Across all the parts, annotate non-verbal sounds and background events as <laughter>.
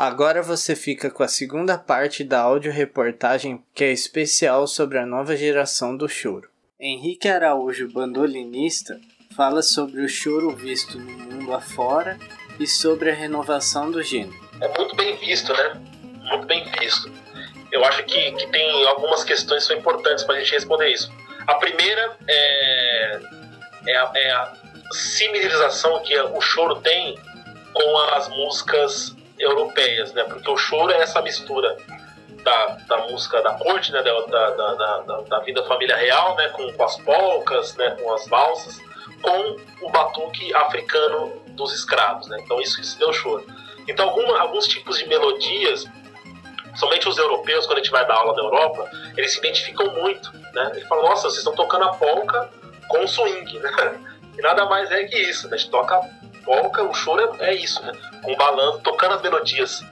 Agora você fica com a segunda parte da audioreportagem que é especial sobre a nova geração do choro. Henrique Araújo, bandolinista, fala sobre o choro visto no mundo afora e sobre a renovação do gênero. É muito bem visto, né? Muito bem visto. Eu acho que, que tem algumas questões que são importantes para a gente responder isso. A primeira é, é, a, é a similarização que o choro tem com as músicas europeias, né? Porque o choro é essa mistura da, da música da corte, né? Da, da, da, da vida família real, né? Com, com as polcas, né? Com as valsas, com o batuque africano dos escravos, né? Então isso, isso deu choro. Então alguma, alguns tipos de melodias, somente os europeus, quando a gente vai dar aula na Europa, eles se identificam muito, né? Eles falam, nossa, vocês estão tocando a polca com swing, <laughs> né? E nada mais é que isso, né? A gente toca polca, o choro é, é isso, né? Com balanço, tocando as melodias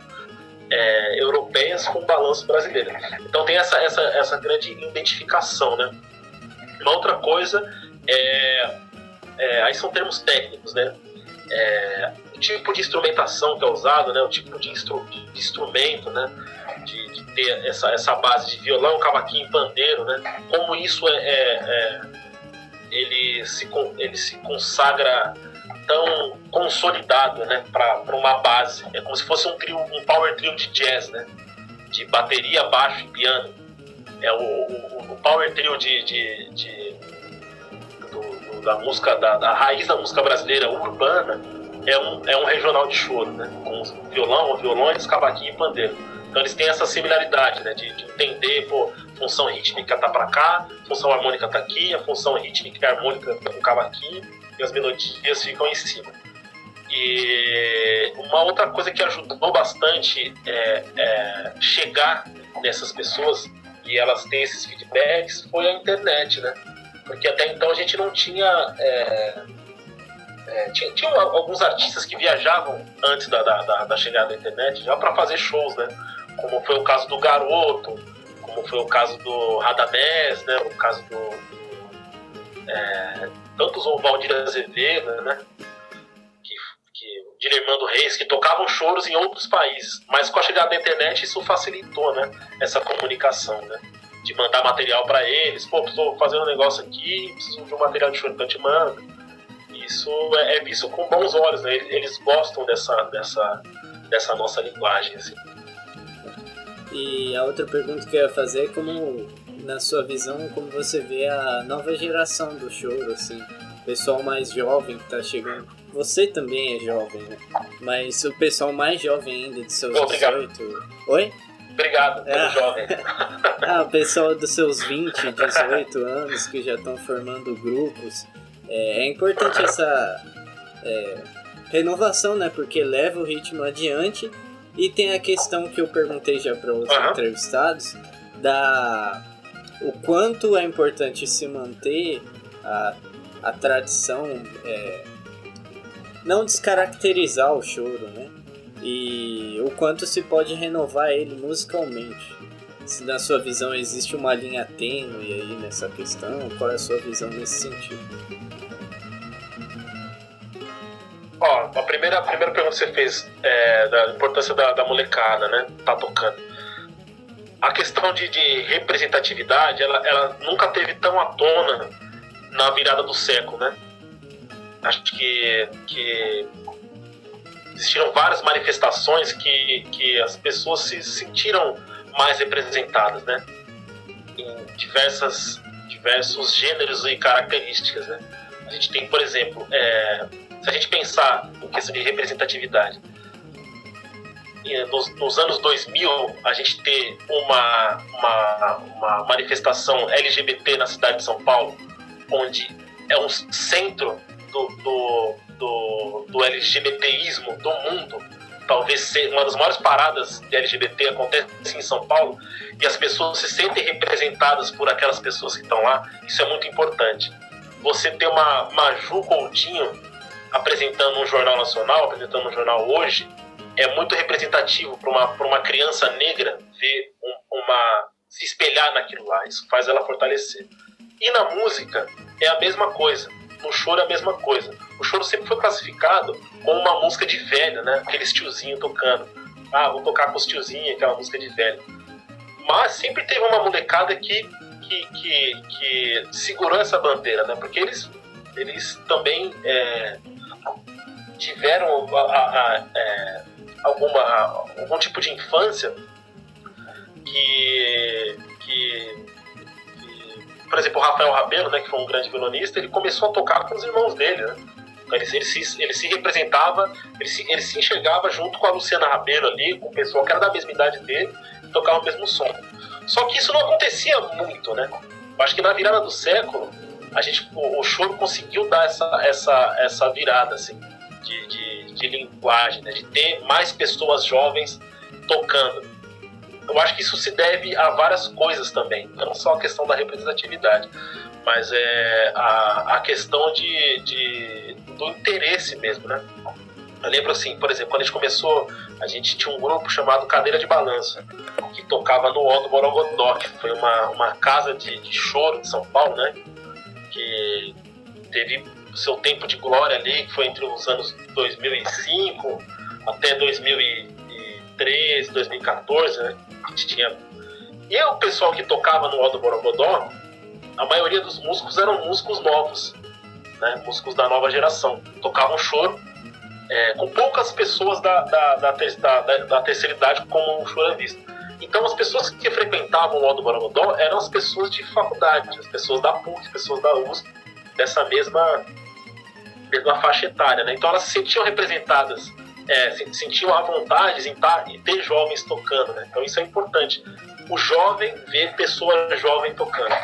é, europeias com balanço brasileiro. Então tem essa, essa, essa grande identificação, né? Uma outra coisa é, é aí são termos técnicos, né? É, o tipo de instrumentação que é usado, né? O tipo de, instru, de instrumento, né? De, de, ter essa, essa base de violão, cavaquinho, pandeiro, né? Como isso é, é, é ele se ele se consagra tão consolidado né, para uma base. É como se fosse um trio, um power trio de jazz, né? De bateria, baixo e piano. É o, o, o power trio de, de, de do, do, da música, da, da, raiz da música brasileira urbana é um, é um regional de choro, né? Com violão, violões, cavaquinho e pandeiro. Então eles têm essa similaridade, né? De, de entender, pô, função rítmica tá para cá, função harmônica tá aqui, a função rítmica e harmônica tá com cavaquinho e as melodias ficam em cima. E uma outra coisa que ajudou bastante é, é chegar nessas pessoas e elas têm esses feedbacks foi a internet, né? Porque até então a gente não tinha. É, é, tinha, tinha, alguns artistas que viajavam antes da, da, da chegada da internet já para fazer shows, né? Como foi o caso do Garoto, como foi o caso do Radamés, né? O caso do, do é, tantos o Valdir Azevedo, né? Que, que o Dilemando Reis, que tocavam choros em outros países. Mas com a chegada da internet isso facilitou, né? Essa comunicação, né? De mandar material para eles. Pô, estou fazendo um negócio aqui, preciso de um material de choro, então te manda. Isso é, é visto com bons olhos, né? Eles gostam dessa, dessa, dessa nossa linguagem, assim. E a outra pergunta que eu ia fazer é como na sua visão, como você vê a nova geração do choro, assim, o pessoal mais jovem que tá chegando. Você também é jovem, né? Mas o pessoal mais jovem ainda, de seus Obrigado. 18. Oi? Obrigado, pelo é. jovem. <laughs> ah, o pessoal dos seus 20, 18 anos que já estão formando grupos. É, é importante essa é, renovação, né? Porque leva o ritmo adiante. E tem a questão que eu perguntei já para os uhum. entrevistados da o quanto é importante se manter a, a tradição, é, não descaracterizar o choro, né? E o quanto se pode renovar ele musicalmente. Se na sua visão existe uma linha tênue aí nessa questão, qual é a sua visão nesse sentido? Primeira, a primeira pergunta que você fez é da importância da, da molecada, né? Tá tocando a questão de, de representatividade, ela, ela, nunca teve tão à tona na virada do século, né? Acho que, que existiram várias manifestações que, que as pessoas se sentiram mais representadas, né? Em diversas, diversos gêneros e características, né? A gente tem, por exemplo, é, se a gente pensar em questão de representatividade, nos, nos, anos 2000 a gente ter uma, uma, uma, manifestação LGBT na cidade de São Paulo, onde é um centro do, do, do, do LGBTismo do mundo, talvez ser uma das maiores paradas de LGBT acontece em São Paulo, e as pessoas se sentem representadas por aquelas pessoas que estão lá, isso é muito importante. Você ter uma Maju Coutinho apresentando um jornal nacional, apresentando um jornal hoje, é muito representativo para uma, uma criança negra ver um, uma se espelhar naquilo lá. Isso faz ela fortalecer. E na música é a mesma coisa. No choro é a mesma coisa. O choro sempre foi classificado como uma música de velho, né? Aquele tiozinho tocando. ah, vou tocar com os tiozinhos, aquela música de velho. Mas sempre teve uma molecada que, que, que, que segurou essa bandeira, né? Porque eles, eles também é, tiveram a, a, a, é, alguma, algum tipo de infância que, que, que, por exemplo, o Rafael Rabelo, né, que foi um grande violonista, ele começou a tocar com os irmãos dele, né? Ele, ele, se, ele se representava, ele se, ele se enxergava junto com a Luciana Rabelo ali, com o pessoal que era da mesma idade dele, tocava o mesmo som. Só que isso não acontecia muito, né? Eu acho que na virada do século, a gente, o, o choro conseguiu dar essa, essa, essa virada, assim, de, de, de linguagem, né? de ter mais pessoas jovens tocando. Eu acho que isso se deve a várias coisas também, não só a questão da representatividade, mas é a, a questão de, de, do interesse mesmo, né? Eu lembro assim, por exemplo, quando a gente começou, a gente tinha um grupo chamado Cadeira de Balança, que tocava no O do que foi uma, uma casa de, de choro de São Paulo, né? Que teve seu tempo de glória ali, que foi entre os anos 2005 até 2013, 2014, né? Tinha. E o pessoal que tocava no O do Borogodó, a maioria dos músicos eram músicos novos, né? músicos da nova geração. Tocavam choro, é, com poucas pessoas da, da, da, da, da terceira idade como choravista. Então as pessoas que frequentavam o O do Borogodó eram as pessoas de faculdade, as pessoas da PUC, as pessoas da USP, dessa mesma, mesma faixa etária. Né? Então elas se sentiam representadas, é, sentiam a vontade em, tá, em ter jovens tocando. Né? Então isso é importante. O jovem ver pessoa jovem tocando.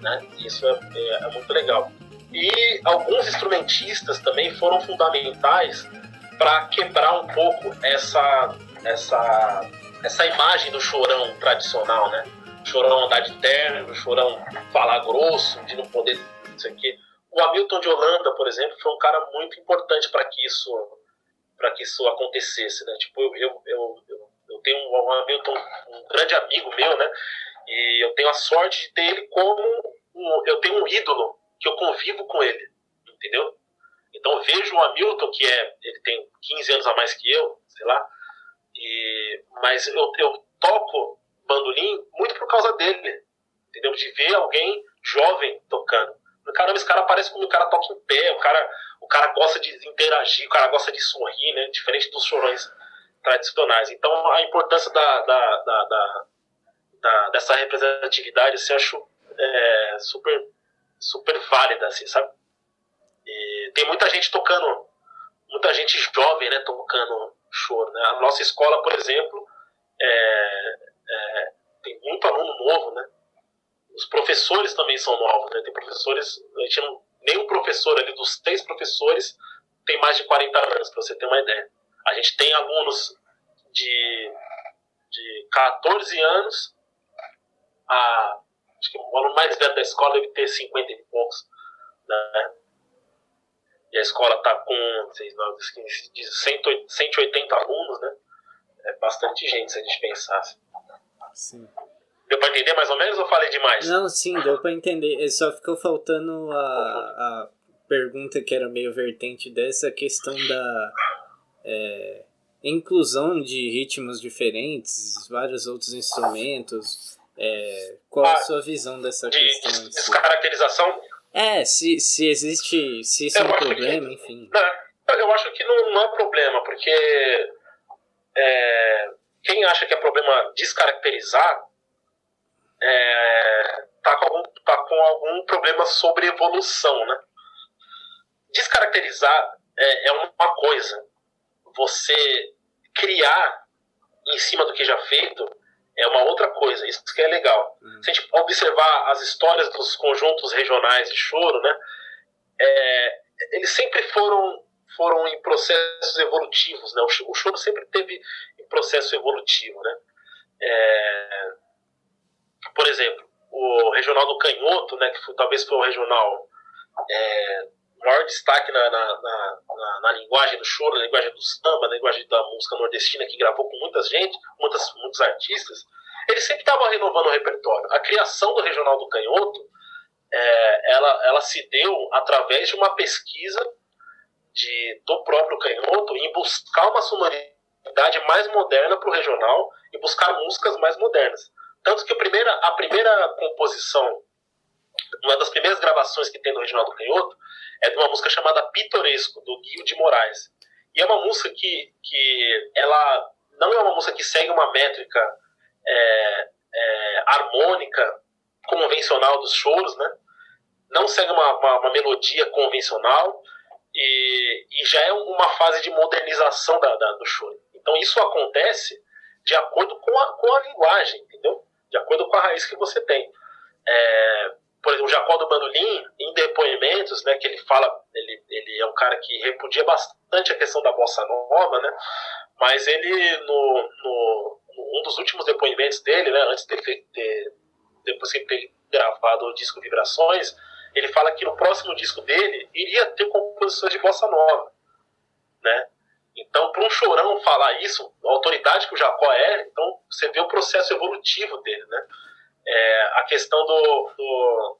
Né? Isso é, é, é muito legal. E alguns instrumentistas também foram fundamentais para quebrar um pouco essa, essa, essa imagem do chorão tradicional, né? chorão andar de terno, chorão falar grosso, de não poder isso aqui. O Hamilton de Holanda, por exemplo, foi um cara muito importante para que isso para que isso acontecesse, né? Tipo, eu, eu, eu, eu tenho um Hamilton, um grande amigo meu, né? E eu tenho a sorte de ter ele como um, eu tenho um ídolo que eu convivo com ele, entendeu? Então eu vejo o Hamilton, que é, ele tem 15 anos a mais que eu, sei lá, e, mas eu, eu toco bandolim muito por causa dele, entendeu? De ver alguém jovem tocando. Caramba, esse cara parece como o cara toca em pé, o cara, o cara gosta de interagir, o cara gosta de sorrir, né? Diferente dos chorões tradicionais. Então a importância da, da, da, da dessa representatividade, assim, eu acho é, super super válida, assim, sabe? E tem muita gente tocando, muita gente jovem, né, tocando choro, né? A nossa escola, por exemplo, é, é, tem muito aluno novo, né? Os professores também são novos, né? Tem professores, a gente não, nenhum professor ali dos seis professores tem mais de 40 anos, para você ter uma ideia. A gente tem alunos de, de 14 anos a Acho que o aluno mais velho da escola deve ter 50 e poucos. Né? E a escola está com 180 alunos, né? É bastante gente se a gente pensasse. Sim. Deu para entender mais ou menos ou falei demais? Não, sim, deu para entender. Só ficou faltando a, a pergunta que era meio vertente dessa questão da é, inclusão de ritmos diferentes, vários outros instrumentos, é, qual ah, a sua visão dessa de, questão? De descaracterização? É, se, se existe, se isso eu é um problema, que, enfim. Não, eu acho que não, não é problema, porque é, quem acha que é problema descaracterizar é, tá, com algum, tá com algum problema sobre evolução, né? Descaracterizar é, é uma coisa. Você criar em cima do que já feito é uma outra coisa, isso que é legal. Uhum. Se a gente observar as histórias dos conjuntos regionais de choro, né, é, eles sempre foram, foram em processos evolutivos, né, o, choro sempre teve em processo evolutivo. Né. É, por exemplo, o regional do Canhoto, né, que foi, talvez foi o regional é, maior destaque na, na, na, na, linguagem do choro, na linguagem do samba, na linguagem da música nordestina, que gravou com muita gente, muitas, muitos artistas, ele sempre estava renovando o repertório. A criação do Regional do Canhoto, é, ela, ela se deu através de uma pesquisa de, do próprio Canhoto em buscar uma sonoridade sonoridade mais moderna para o regional e buscar músicas mais modernas. Tanto que a primeira, a primeira composição, uma das primeiras gravações que tem do Canhoto, é de uma música chamada Pitoresco, do Guio de Moraes. E é uma música que, que ela não é uma música que segue uma métrica é, é, harmônica convencional dos choros, né? Não segue uma, uma, uma melodia convencional e, e, já é uma fase de modernização da, da, do choro. Então isso acontece de acordo com a, com a linguagem? De acordo com a raiz que você tem. É, por exemplo, o Jacó do Bandolim, em depoimentos, né, que ele fala, ele, ele é um cara que repudia bastante a questão da bossa nova, né, mas ele, no, no, um dos últimos depoimentos dele, né, antes de ter, depois que ele ter gravado o disco Vibrações, ele fala que no próximo disco dele iria ter composições de bossa nova, né? Então, para um chorão falar isso, a autoridade que o Jacó é, então você vê o processo evolutivo dele, né? É, a questão do, do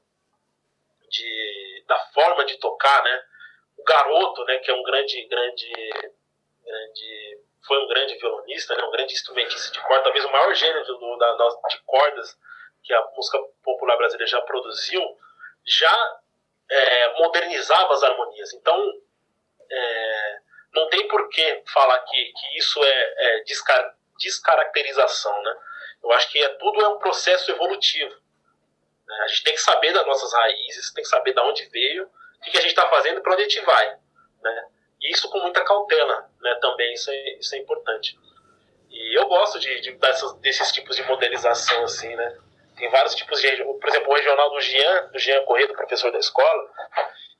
de, da forma de tocar, né? O garoto, né? Que é um grande, grande, grande, foi um grande violonista, né? Um grande instrumentista de corda, talvez o maior gênero do, da, de cordas que a música popular brasileira já produziu, já é, modernizava as harmonias. Então, é, não tem por que falar que, que isso é, é descar descaracterização, né? Eu acho que é, tudo é um processo evolutivo. Né? A gente tem que saber das nossas raízes, tem que saber de onde veio, o que, que a gente está fazendo e para onde a gente vai, né? E isso com muita cautela, né? Também isso é, isso é importante. E eu gosto de, de dessas, desses tipos de modernização, assim, né? Tem vários tipos de. Por exemplo, o regional do Jean, do Jean Corrêa, do professor da escola,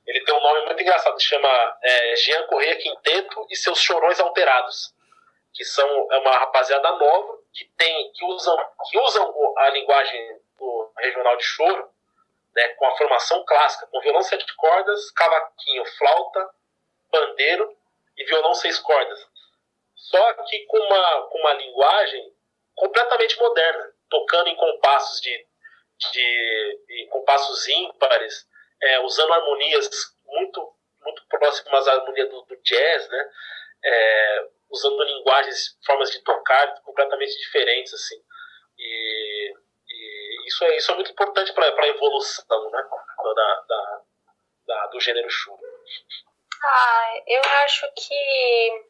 ele tem um nome muito engraçado, chama é, Jean Corrêa Quinteto e seus Chorões Alterados, que são é uma rapaziada nova que tem que usam que usam a linguagem do regional de choro, né, com a formação clássica, com violão sete cordas, cavaquinho, flauta, pandeiro e violão seis cordas. Só que com uma com uma linguagem completamente moderna tocando em compassos de, de em compassos ímpares, é, usando harmonias muito muito próximas à harmonia do, do jazz, né? É, usando linguagens, formas de tocar completamente diferentes, assim. E, e isso, é, isso é muito importante para a evolução, né? Da, da, da, do gênero choro. Ah, eu acho que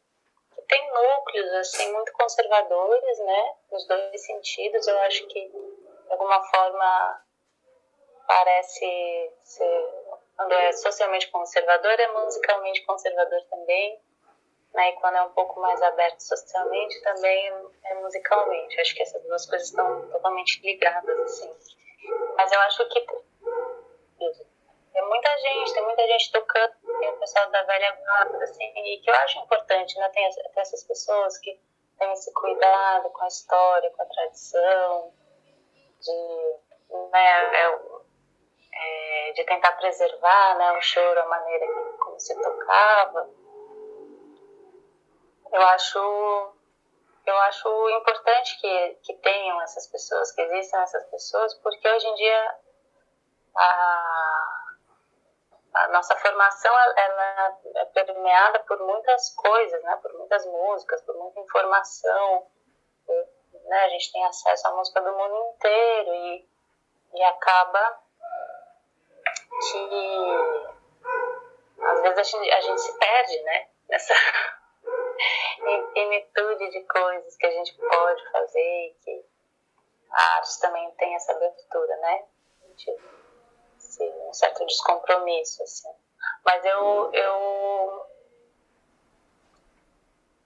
tem núcleos assim muito conservadores, né? Nos dois sentidos, eu acho que de alguma forma parece ser é socialmente conservador é musicalmente conservador também, né? E quando é um pouco mais aberto socialmente também é musicalmente. Acho que essas duas coisas estão totalmente ligadas assim. Mas eu acho que tem muita gente, tem muita gente tocando, tem o pessoal da velha guarda, assim, e que eu acho importante, né? Tem, essas pessoas que têm esse cuidado com a história, com a tradição, de, né, é, de tentar preservar né, o choro, a maneira como se tocava. Eu acho eu acho importante que, que tenham essas pessoas, que existam essas pessoas, porque hoje em dia a, a nossa formação ela é permeada por muitas coisas, né? por muitas músicas, por muita informação. Né? A gente tem acesso à música do mundo inteiro e, e acaba que às vezes a gente, a gente se perde né? nessa <laughs> infinitude de coisas que a gente pode fazer que a arte também tem essa abertura, né? Um certo descompromisso, assim. Mas eu, eu,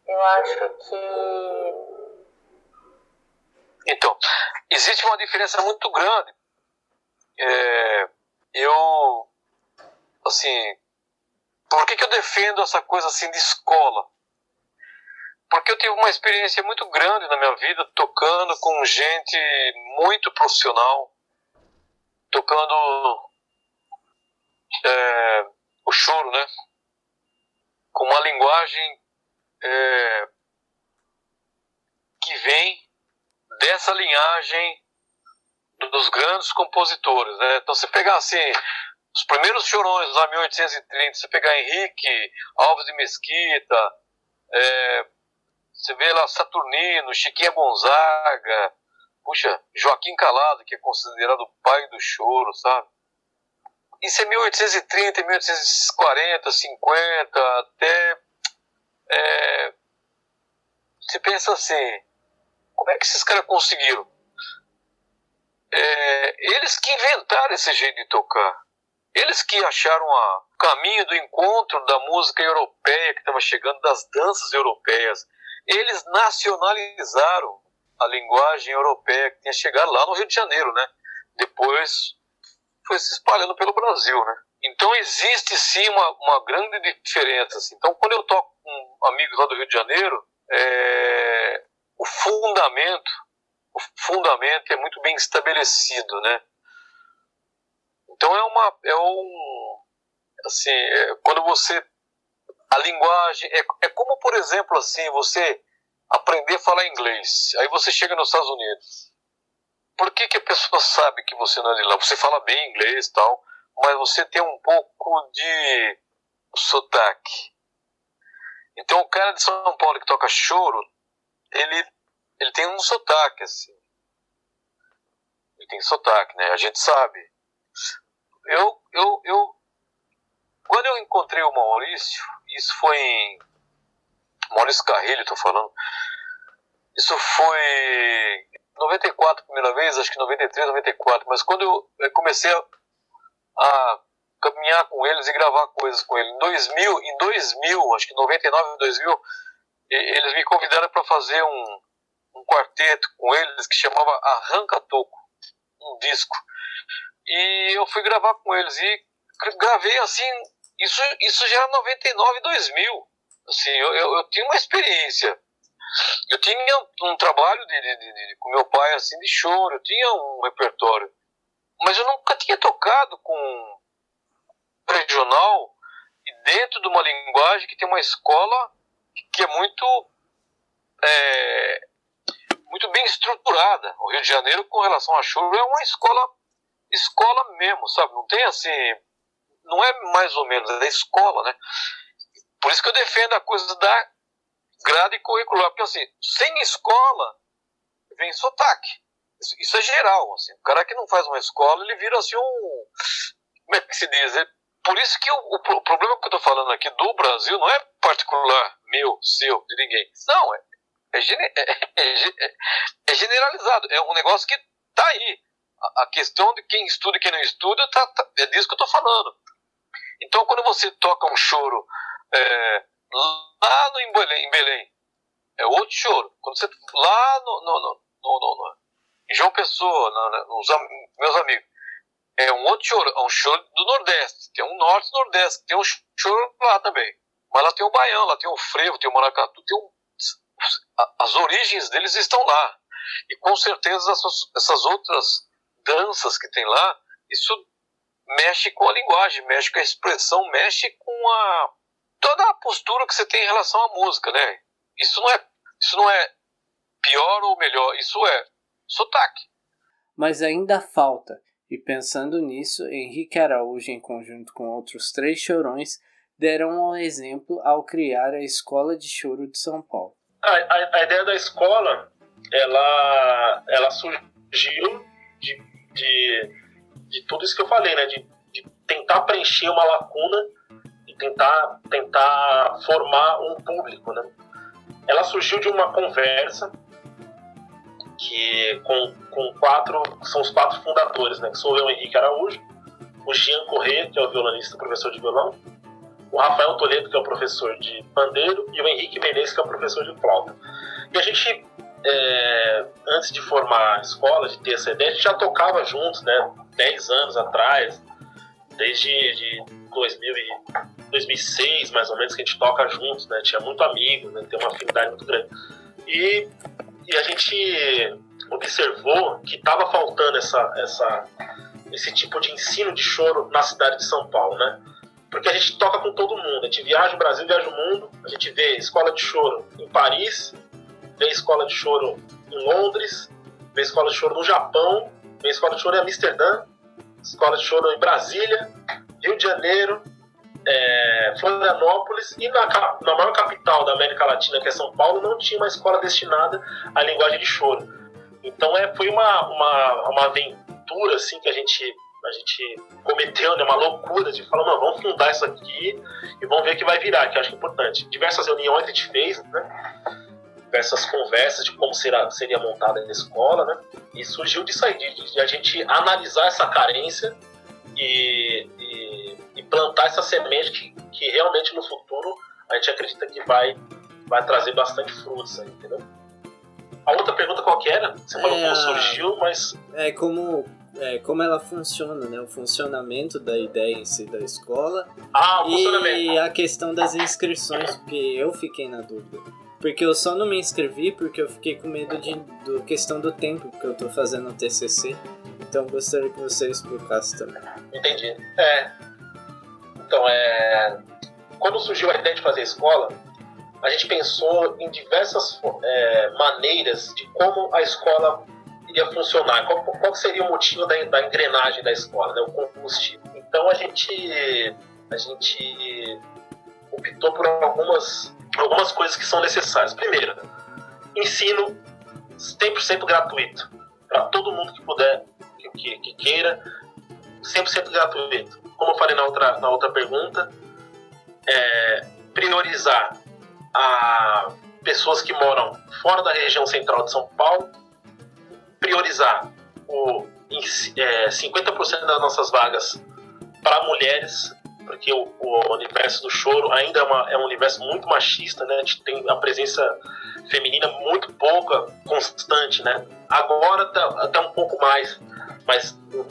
eu acho que. Então, existe uma diferença muito grande. É, eu, assim, por que, que eu defendo essa coisa assim de escola? Porque eu tive uma experiência muito grande na minha vida tocando com gente muito profissional, tocando é, o choro, né? Com uma linguagem é, que vem dessa linhagem dos grandes compositores, né? Então, você pegar assim, os primeiros chorões lá 1830, você pegar Henrique, Alves de Mesquita, é, Você vê lá Saturnino, Chiquinha Gonzaga, puxa, Joaquim Calado, que é considerado o pai do choro, sabe? Isso é 1830, 1840, 50, até. É, você pensa assim, como é que esses caras conseguiram? É, eles que inventaram esse jeito de tocar. Eles que acharam o caminho do encontro da música europeia que estava chegando, das danças europeias. Eles nacionalizaram a linguagem europeia que tinha chegado lá no Rio de Janeiro, né? Depois foi se espalhando pelo Brasil, né? Então existe sim uma, uma grande diferença. Assim. Então quando eu toco com amigos lá do Rio de Janeiro, é, o fundamento, o fundamento é muito bem estabelecido, né? Então é uma, é um, assim, é, quando você, a linguagem, é, é como por exemplo assim, você aprender a falar inglês, aí você chega nos Estados Unidos, por que, que a pessoa <laughs> sabe que você não é de lá? Você fala bem inglês tal, mas você tem um pouco de sotaque. Então o cara de São Paulo que toca choro, ele, ele tem um sotaque, assim. Ele tem sotaque, né? A gente sabe. Eu, eu, eu, quando eu encontrei o Maurício, isso foi em Maurício Carrilho, estou falando. Isso foi 94 primeira vez, acho que 93, 94. Mas quando eu comecei a, a caminhar com eles e gravar coisas com eles, em 2000, em 2000, acho que 99, 2000, eles me convidaram para fazer um, um quarteto com eles que chamava Arranca Toco, um disco. E eu fui gravar com eles e gravei assim, isso, isso já era 99, 2000. Assim, eu, eu, eu tinha uma experiência. Eu tinha um trabalho de, de, de, de, com meu pai assim de choro, eu tinha um repertório, mas eu nunca tinha tocado com regional e dentro de uma linguagem que tem uma escola que é muito é, muito bem estruturada. O Rio de Janeiro, com relação a choro, é uma escola escola mesmo, sabe? Não tem assim, não é mais ou menos, é escola, né? Por isso que eu defendo a coisa da grade curricular, porque assim, sem escola vem sotaque. Isso, é geral, assim. O cara que não faz uma escola, ele vira assim um. Como é que se diz? É, por isso que o, o, problema que eu estou falando aqui do Brasil não é particular, meu, seu, de ninguém. Não, é, é, é, é, é generalizado. É um negócio que está aí. A, a, questão de quem estuda e quem não estuda, tá, tá, é disso que eu estou falando. Então, quando você toca um choro é, lá no, em, Belém, em Belém, é outro choro. Quando você lá no, no, no, no, no em João Pessoa, no, nos meus amigos, é um outro choro, é um choro do Nordeste. Tem um Norte Nordeste, tem um choro lá também. Mas lá tem o baião, lá tem o frevo, tem o maracatu, tem um, as origens deles estão lá. E com certeza essas, outras danças que tem lá, isso mexe com a linguagem, mexe com a expressão, mexe com a toda a postura que você tem em relação à música, né? Isso não é, isso não é pior ou melhor, isso é sotaque. Mas ainda falta, e pensando nisso, Henrique Araújo, em conjunto com outros três chorões, deram um exemplo ao criar a Escola de Choro de São Paulo. A, a, ideia da escola, ela, ela surgiu de, de, de tudo isso que eu falei, né? De, de tentar preencher uma lacuna e tentar, tentar formar um público, né? Ela surgiu de uma conversa que com, com quatro, são os quatro fundadores, né? Que sou eu, Henrique Araújo, o Jean Corrêa, que é o violonista, professor de violão, o Rafael Toledo, que é o professor de pandeiro, e o Henrique Menezes, que é o professor de flauta. E a gente, é, antes de formar a escola, de ter essa ideia, a gente já tocava juntos, né? Dez anos atrás, desde de 2000 e 2006, mais ou menos, que a gente toca juntos, né? Tinha muito amigo, né? Tem uma afinidade muito grande. E, e a gente observou que estava faltando essa, essa, esse tipo de ensino de choro na cidade de São Paulo, né? Porque a gente toca com todo mundo, a gente viaja o Brasil, viaja o mundo, a gente vê escola de choro em Paris, vê escola de choro em Londres, vê escola de choro no Japão, vê escola de choro em Amsterdã, escola de choro em Brasília, Rio de Janeiro, é, Florianópolis e na, na maior capital da América Latina, que é São Paulo, não tinha uma escola destinada à linguagem de choro. Então é, foi uma, uma, uma aventura assim, que a gente, a gente cometeu, né, uma loucura de falar, não, vamos fundar isso aqui e vamos ver o que vai virar, que eu acho importante. Diversas reuniões a gente fez, né? diversas conversas de como será, seria montada a escola, né? E surgiu disso aí, de, de a gente analisar essa carência e, e, e plantar essa semente que, que, realmente no futuro a gente acredita que vai, vai trazer bastante frutos aí, entendeu? A outra pergunta qual que era? Você falou é, como surgiu, mas... É como, é, como ela funciona, né? O funcionamento da ideia em si da escola. Ah, o e funcionamento. E a questão das inscrições, porque eu fiquei na dúvida. Porque eu só não me inscrevi porque eu fiquei com medo de do questão do tempo, porque eu tô fazendo o TCC. Então gostaria que você explicasse também. Entendi. É. Então, é. Quando surgiu a ideia de fazer escola, a gente pensou em diversas é, maneiras de como a escola iria funcionar, qual, qual seria o motivo da, da engrenagem da escola, né, o combustível. Então a gente, a gente optou por algumas, algumas coisas que são necessárias. Primeiro, ensino 100% gratuito para todo mundo que puder, que, que, que queira, 100% gratuito. Como eu falei na outra, na outra pergunta, é, priorizar a pessoas que moram fora da região central de São Paulo, priorizar o, é, 50% das nossas vagas para mulheres, porque o, o, universo do choro ainda é, uma, é, um universo muito machista, né? A gente tem a presença feminina muito pouca, constante, né? Agora tá até um pouco mais, mas no,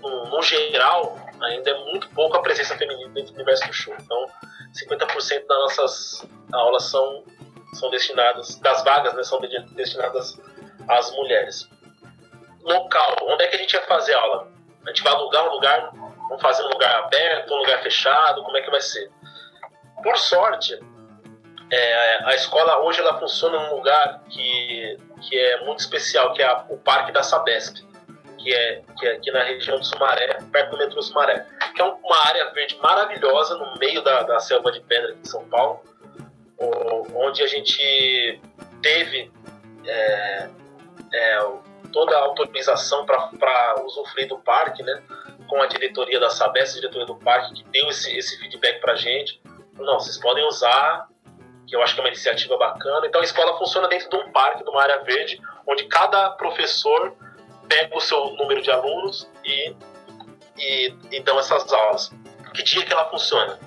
no, no, geral ainda é muito pouco a presença feminina dentro do universo do choro. Então, 50% das nossas aulas são, são destinadas, das vagas né, são destinadas às mulheres. Local, onde é que a gente vai fazer aula? A gente vai alugar um lugar, vamos fazer um lugar aberto, um lugar fechado, como é que vai ser? Por sorte, é, a escola hoje ela funciona num lugar que, que é muito especial, que é a, o Parque da Sabesp que é, que é aqui na região de Sumaré, perto do metrô Sumaré, que é uma área verde maravilhosa no meio da, da selva de pedra aqui em São Paulo, onde a gente teve é, é, toda a autorização para usufruir do parque, né, com a diretoria da Sabesp, diretoria do parque, que deu esse, esse feedback para gente. Não, vocês podem usar, que eu acho que é uma iniciativa bacana. Então a escola funciona dentro de um parque, de uma área verde, onde cada professor pega o seu número de alunos e, e, e dão essas aulas. Que dia que ela funciona?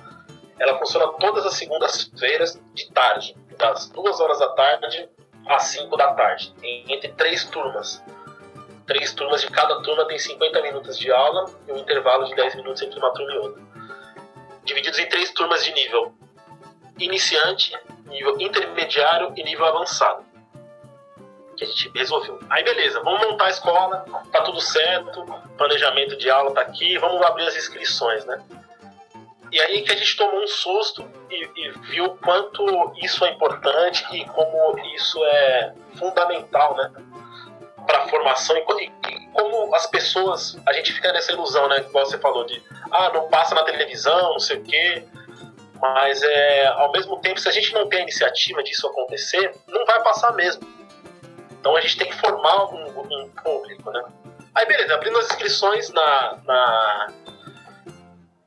Ela funciona todas as segundas-feiras de tarde, das duas horas da tarde às 5 da tarde, entre três turmas. Três turmas de cada turma tem 50 minutos de aula e um intervalo de 10 minutos entre uma turma e outra. Divididos em três turmas de nível iniciante, nível intermediário e nível avançado que a gente resolveu. Aí beleza, vamos montar a escola, tá tudo certo, planejamento de aula tá aqui, vamos abrir as inscrições, né? E aí que a gente tomou um susto e, e viu quanto isso é importante e como isso é fundamental, né? Para a formação e, como as pessoas, a gente fica nessa ilusão, né? Igual você falou de, ah, não passa na televisão, não sei o quê. Mas é, ao mesmo tempo, se a gente não tem a iniciativa disso acontecer, não vai passar mesmo. Então a gente tem que formar um, um público, né? Aí beleza, abrindo as inscrições na, na,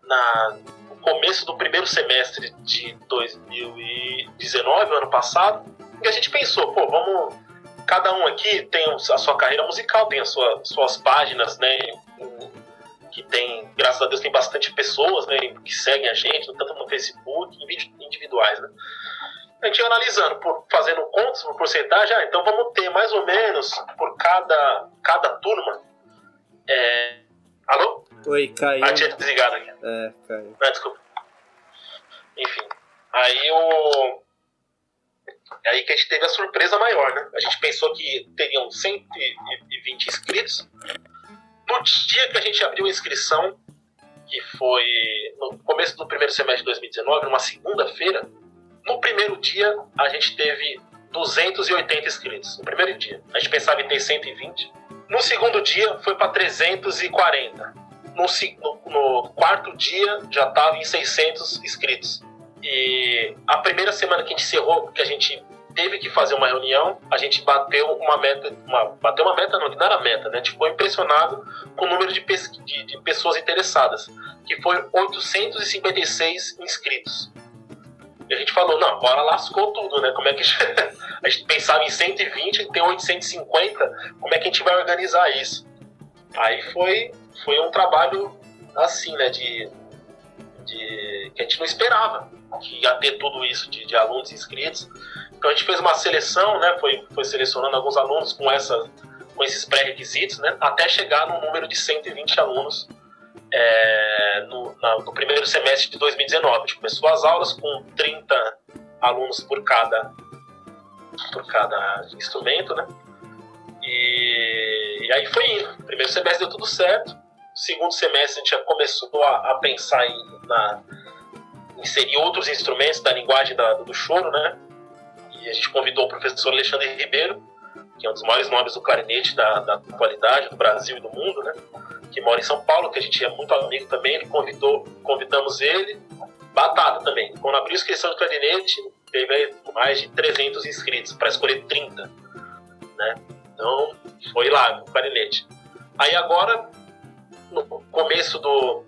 na, começo do primeiro semestre de 2019, ano passado, e a gente pensou, pô, vamos. Cada um aqui tem a sua carreira musical, tem as sua, suas páginas, né? Que tem, graças a Deus, tem bastante pessoas né, que seguem a gente, tanto no Facebook, em vídeos individuais, né? a gente ia analisando, por, fazendo contas por porcentagem, ah, então vamos ter mais ou menos por cada, cada turma. É... Alô? Oi, caiu. Ah, tinha desligado aqui. É, caiu. Ah, desculpa. Enfim. Aí o. É aí que a gente teve a surpresa maior, né? A gente pensou que teriam 120 inscritos. No dia que a gente abriu a inscrição, que foi no começo do primeiro semestre de 2019, numa segunda-feira, no primeiro dia, a gente teve 280 inscritos. No primeiro dia. A gente pensava em ter 120. No segundo dia, foi para 340. No, no, quarto dia já estava em 600 inscritos. E a primeira semana que a gente encerrou, que a gente teve que fazer uma reunião, a gente bateu uma meta, uma, bateu uma meta não, que não era meta, né? A gente ficou impressionado com o número de, de, de pessoas interessadas, que foi 856 inscritos. E a gente falou, não, agora lascou tudo, né? Como é que <laughs> a gente pensava em 120 e tem 850, como é que a gente vai organizar isso? Aí foi, foi um trabalho assim, né, de, de que a gente não esperava que ia ter tudo isso de, de alunos inscritos. Então a gente fez uma seleção, né, foi, foi selecionando alguns alunos com, essa, com esses pré-requisitos, né, até chegar no número de 120 alunos é, no, na, no, primeiro semestre de 2019. A gente começou as aulas com 30 alunos por cada, por cada instrumento, né? E, e aí foi indo. Primeiro semestre deu tudo certo. Segundo semestre a gente já começou a, a pensar em na, inserir outros instrumentos da linguagem da, do choro, né? E a gente convidou o professor Alexandre Ribeiro, que é um dos maiores nomes do clarinete da, da atualidade do Brasil e do mundo, né? Que mora em São Paulo, que a gente é muito amigo também. Ele convidou, convidamos ele. Batata também. Quando abriu a inscrição do clarinete, teve mais de 300 inscritos para escolher 30, né? Então, foi lá o clarinete. Aí agora, no começo do,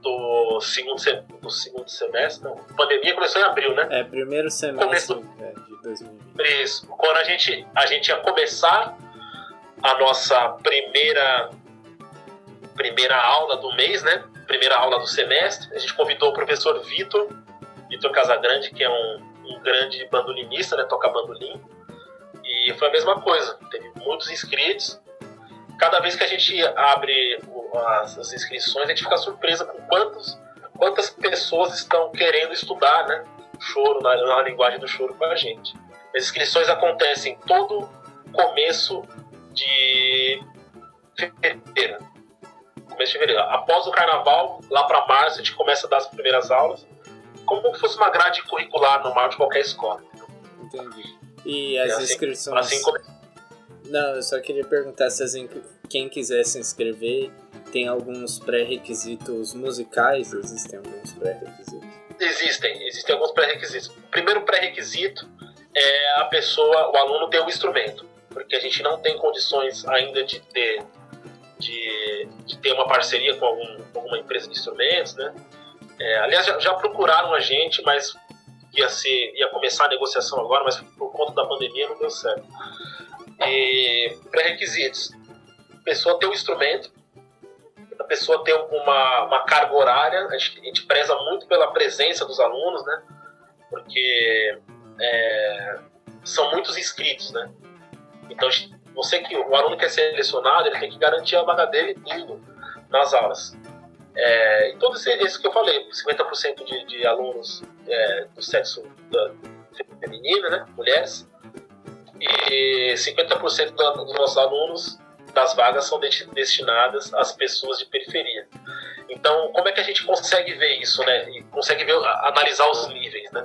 do, segundo, do segundo semestre, não, a pandemia começou em abril, né? É, primeiro semestre começo, é, de 2020. Isso. Quando a gente, a gente ia começar a nossa primeira, primeira aula do mês, né? Primeira aula do semestre, a gente convidou o professor Vitor, Vitor Casagrande, que é um, um grande bandolinista, né? Toca bandolim e foi a mesma coisa, teve muitos inscritos. Cada vez que a gente abre as, as inscrições, a gente fica surpresa com quantos, quantas pessoas estão querendo estudar né, choro, na, na linguagem do choro com a gente. As inscrições acontecem todo começo de fevereiro. Começo de fevereiro. Após o carnaval, lá para março, a gente começa a dar as primeiras aulas, como se fosse uma grade curricular normal de qualquer escola. Entendi. E as assim, inscrições. Assim como... Não, eu só queria perguntar se quem quiser se inscrever tem alguns pré-requisitos musicais? Existem alguns pré-requisitos? Existem, existem alguns pré-requisitos. O primeiro pré-requisito é a pessoa, o aluno ter um instrumento, porque a gente não tem condições ainda de ter de, de ter uma parceria com algum, alguma empresa de instrumentos, né? É, aliás, já, já procuraram a gente, mas ia ser ia começar a negociação agora, mas por conta da pandemia não deu certo. E pré-requisitos: a pessoa ter um instrumento, a pessoa ter uma, uma carga horária. A gente, a gente preza muito pela presença dos alunos, né? Porque é, são muitos inscritos, né? Então, você que o aluno quer ser selecionado, ele tem que garantir a vaga dele indo nas aulas. É, e tudo isso que eu falei, 50% de, de alunos é, do sexo da, feminino, né, mulheres, e 50% dos nossos alunos das vagas são destinadas às pessoas de periferia. Então, como é que a gente consegue ver isso, né? E consegue ver, analisar os níveis, né?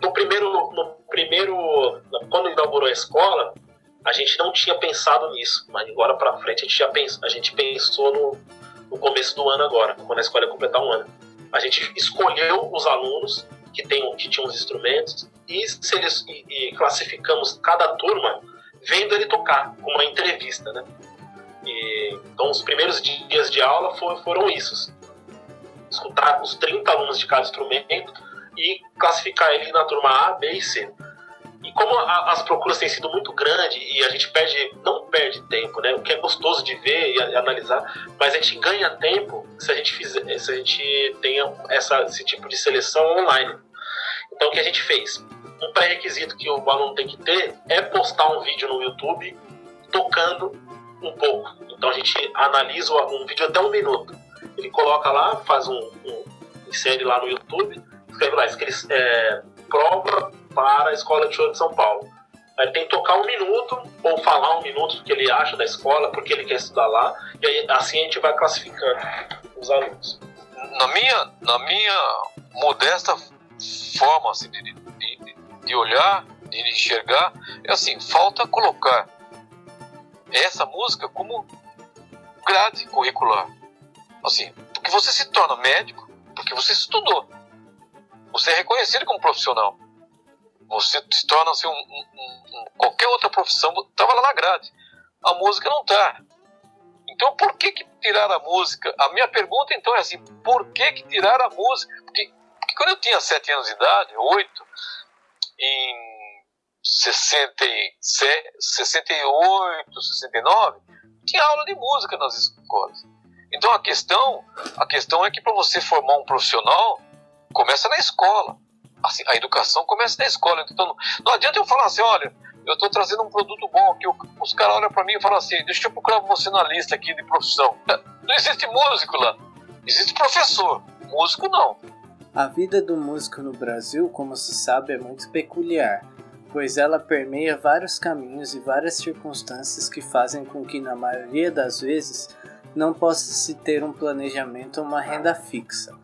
No primeiro, no primeiro, quando inaugurou a escola, a gente não tinha pensado nisso, mas agora para frente a gente já pensa, a gente pensou no, no começo do ano agora, quando a escola ia completar um ano. A gente escolheu os alunos que, tem, que tinham os instrumentos e, e, e classificamos cada turma vendo ele tocar, com uma entrevista, né? E, então, os primeiros dias de aula foram, foram isso. Escutar os 30 alunos de cada instrumento e classificar ele na turma A, B e C. E como a, as procuras têm sido muito grandes e a gente perde, não perde tempo, né? O que é gostoso de ver e analisar, mas a gente ganha tempo se a gente fizer, se a gente tenha essa, esse tipo de seleção online. Então o que a gente fez? Um pré-requisito que o aluno tem que ter é postar um vídeo no YouTube tocando um pouco. Então a gente analisa um vídeo até um minuto. Ele coloca lá, faz um, um insere lá no YouTube, escreve lá, escreve, é, prova para a Escola de Show de São Paulo. Aí tem que tocar um minuto ou falar um minuto do que ele acha da escola, porque ele quer estudar lá, e aí, assim a gente vai classificando os alunos. Na minha, na minha modesta forma assim, de, de, de olhar, de enxergar, é assim, falta colocar essa música como grade curricular. Assim, Porque você se torna médico porque você estudou. Você é reconhecido como profissional. Você se torna assim, um, um, um, qualquer outra profissão, estava lá na grade. A música não está. Então, por que, que tirar a música? A minha pergunta, então, é assim: por que, que tirar a música? Porque, porque quando eu tinha sete anos de idade, oito, em 67, 68, 69, tinha aula de música nas escolas. Então a questão, a questão é que para você formar um profissional, começa na escola. Assim, a educação começa na escola. Então não, adianta eu falar assim, olha, eu estou trazendo um produto bom aqui, os caras olham para mim e falam assim, deixa eu procurar você na lista aqui de profissão. Não existe músico lá, existe professor, músico não. A vida do músico no Brasil, como se sabe, é muito peculiar, pois ela permeia vários caminhos e várias circunstâncias que fazem com que, na maioria das vezes, não possa se ter um planejamento ou uma renda fixa.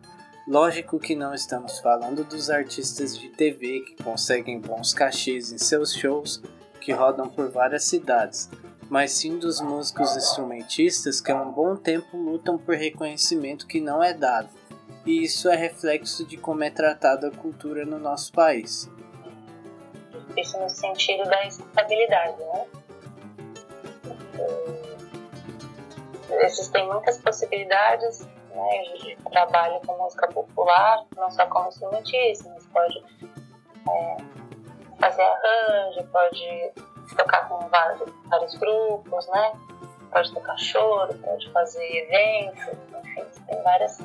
Lógico que não estamos falando dos artistas de TV que conseguem bons cachês em seus shows que rodam por várias cidades, mas sim dos músicos instrumentistas que há um bom tempo lutam por reconhecimento que não é dado, e isso é reflexo de como é tratada a cultura no nosso país. Isso no sentido da estabilidade, né? Existem muitas possibilidades né, de trabalho com música popular, não só como instrumentista, mas pode é, fazer arranjo, pode tocar com vários, vários grupos, né? Pode tocar choro, pode fazer evento, enfim, tem várias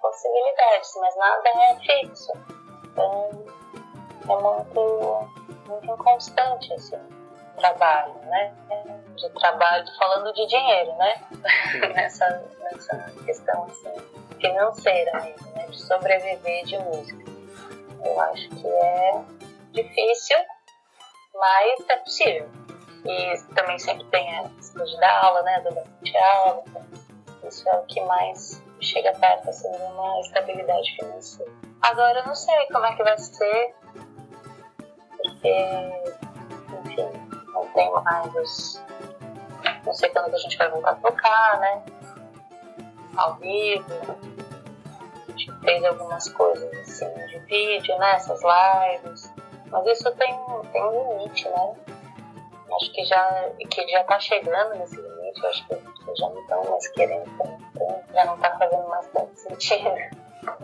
possibilidades, mas nada é fixo. Então é muito, muito inconstante esse trabalho, né? De trabalho, falando de dinheiro, né? <laughs> nessa, nessa questão assim, financeira mesmo, né? De sobreviver de música. Eu acho que é difícil, mas é possível. E também sempre tem a questão de dar aula, né? Do bastante aula. Então isso é o que mais chega perto assim, de uma estabilidade financeira. Agora eu não sei como é que vai ser, porque, enfim, não tem mais os. Não sei quando a gente vai voltar a tocar, né? Ao vivo. A gente fez algumas coisas assim de vídeo, né? Essas lives. Mas isso tem, tem um limite, né? Acho que já, que já tá chegando nesse limite. Acho que vocês já não estão mais querendo tanto, já não tá fazendo mais tanto sentido.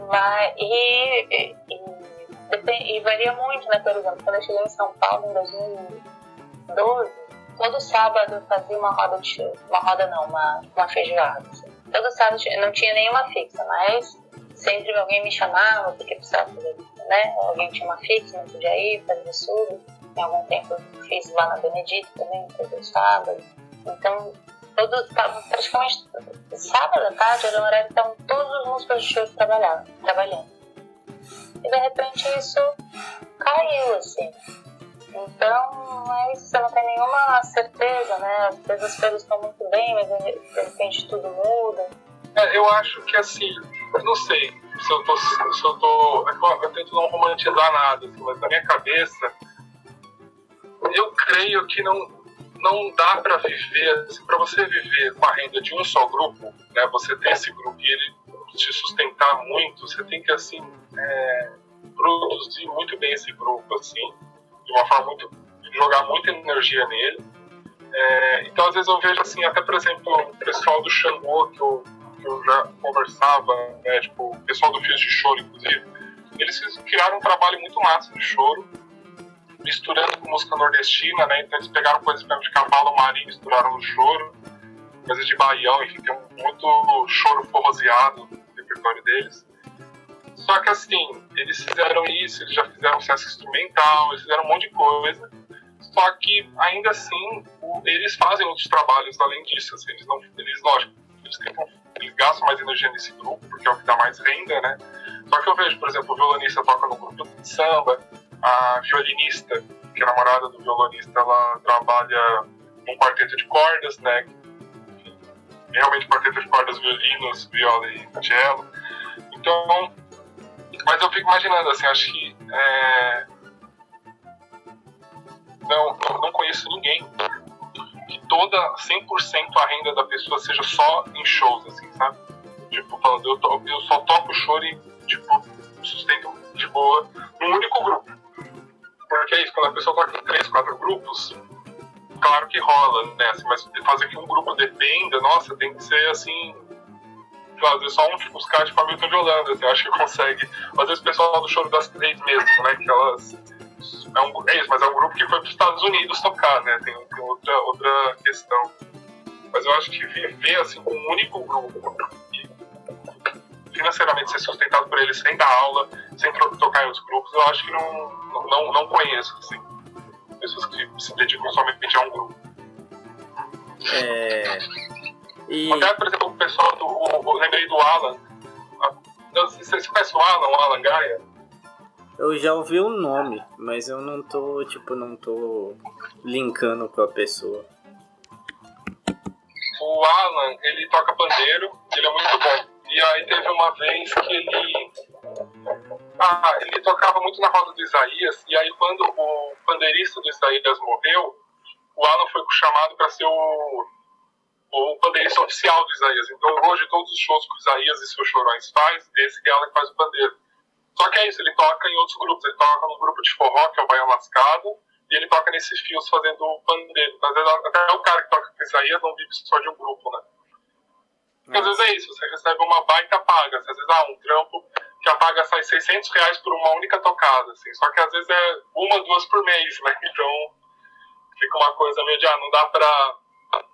Mas, e, e, e, e varia muito, né? Por exemplo, quando eu cheguei em São Paulo em 2012, todo sábado fazia uma roda de show. Uma roda não, uma, uma feijoada. Assim. Todo sábado não tinha nenhuma fixa, mas sempre alguém me chamava porque precisava fazer, né? Alguém tinha uma fixa, não podia ir, fazer sub. Em algum tempo eu fiz lá na Benedito também, todo sábado. Então, todo, praticamente sábado à tarde era o horário que estavam todos os músicos de show trabalhando. E de repente isso caiu, assim. Então, isso, você não tem nenhuma certeza, né? Às vezes as coisas estão muito bem, mas de repente tudo muda. É, eu acho que assim, não sei se eu tô. Se eu, tô é eu tento não romantizar nada, assim, mas na minha cabeça, eu creio que não, não dá para viver, assim, para você viver com a renda de um só grupo, né? Você ter esse grupo e ele te sustentar muito, você tem que assim é, produzir muito bem esse grupo, assim de uma forma muito. jogar muita energia nele. É, então, às vezes, eu vejo, assim, até por exemplo, o pessoal do Xangô, que eu, que eu já conversava, né, tipo, o pessoal do Fios de Choro, inclusive, eles criaram um trabalho muito massa de choro, misturando com música nordestina, né? Então, eles pegaram coisas de cavalo marinho, misturaram no choro, coisas de baião, enfim, tem um, muito choro forroseado no repertório deles. Só que assim, eles fizeram isso, eles já fizeram sucesso instrumental, eles fizeram um monte de coisa. Só que ainda assim, eles fazem outros trabalhos além disso. Assim, eles não, eles, lógico, eles, tentam, eles gastam mais energia nesse grupo, porque é o que dá mais renda, né? Só que eu vejo, por exemplo, o violonista toca no grupo de samba, a violinista, que é namorada do violonista, ela trabalha num quarteto de cordas, né? Realmente quarteto de cordas, violinos, viola e cello. Então, mas eu fico imaginando, assim, acho que. É... Não, não conheço ninguém que toda 100% a renda da pessoa seja só em shows, assim, sabe? Tipo, falando, eu, to, eu só toco choro e, tipo, sustento de boa num único grupo. Porque é isso, quando a pessoa toca em três, quatro grupos, claro que rola, né? Assim, mas fazer que um grupo dependa, nossa, tem que ser assim. Fazer só um, tipo, os caras tipo Hamilton de Holanda, assim, acho que consegue. Às vezes o pessoal do Choro das Três mesmo, né? Que elas. É, um, é isso, mas é um grupo que foi para os Estados Unidos tocar, né? Tem, tem outra, outra questão. Mas eu acho que viver assim com um único grupo e financeiramente ser sustentado por ele sem dar aula, sem tocar em outros grupos, eu acho que não, não, não conheço, assim pessoas que se dedicam somente a um grupo. É. E... Até, por exemplo, o pessoal do. Eu lembrei do Alan. Você conhece o Alan, o Alan Gaia? Eu já ouvi o nome, mas eu não tô, tipo, não tô linkando com a pessoa. O Alan, ele toca pandeiro, ele é muito bom. E aí teve uma vez que ele ah, ele tocava muito na roda do Isaías, e aí quando o pandeirista do Isaías morreu, o Alan foi chamado para ser o, o pandeirista oficial do Isaías. Então hoje todos os shows que o Isaías e seus chorões faz, esse é Alan que faz o pandeiro. Só que é isso, ele toca em outros grupos, ele toca no grupo de forró, que é o Baião Lascado, e ele toca nesses fios fazendo o pandeiro. Às vezes até o cara que toca com Isaías não vive só de um grupo, né? Porque às vezes é isso, você recebe uma baita paga, às vezes, ah, um trampo que a paga sai 600 reais por uma única tocada, assim. Só que às vezes é uma, duas por mês, né? <laughs> Então fica uma coisa meio de, ah, não dá pra,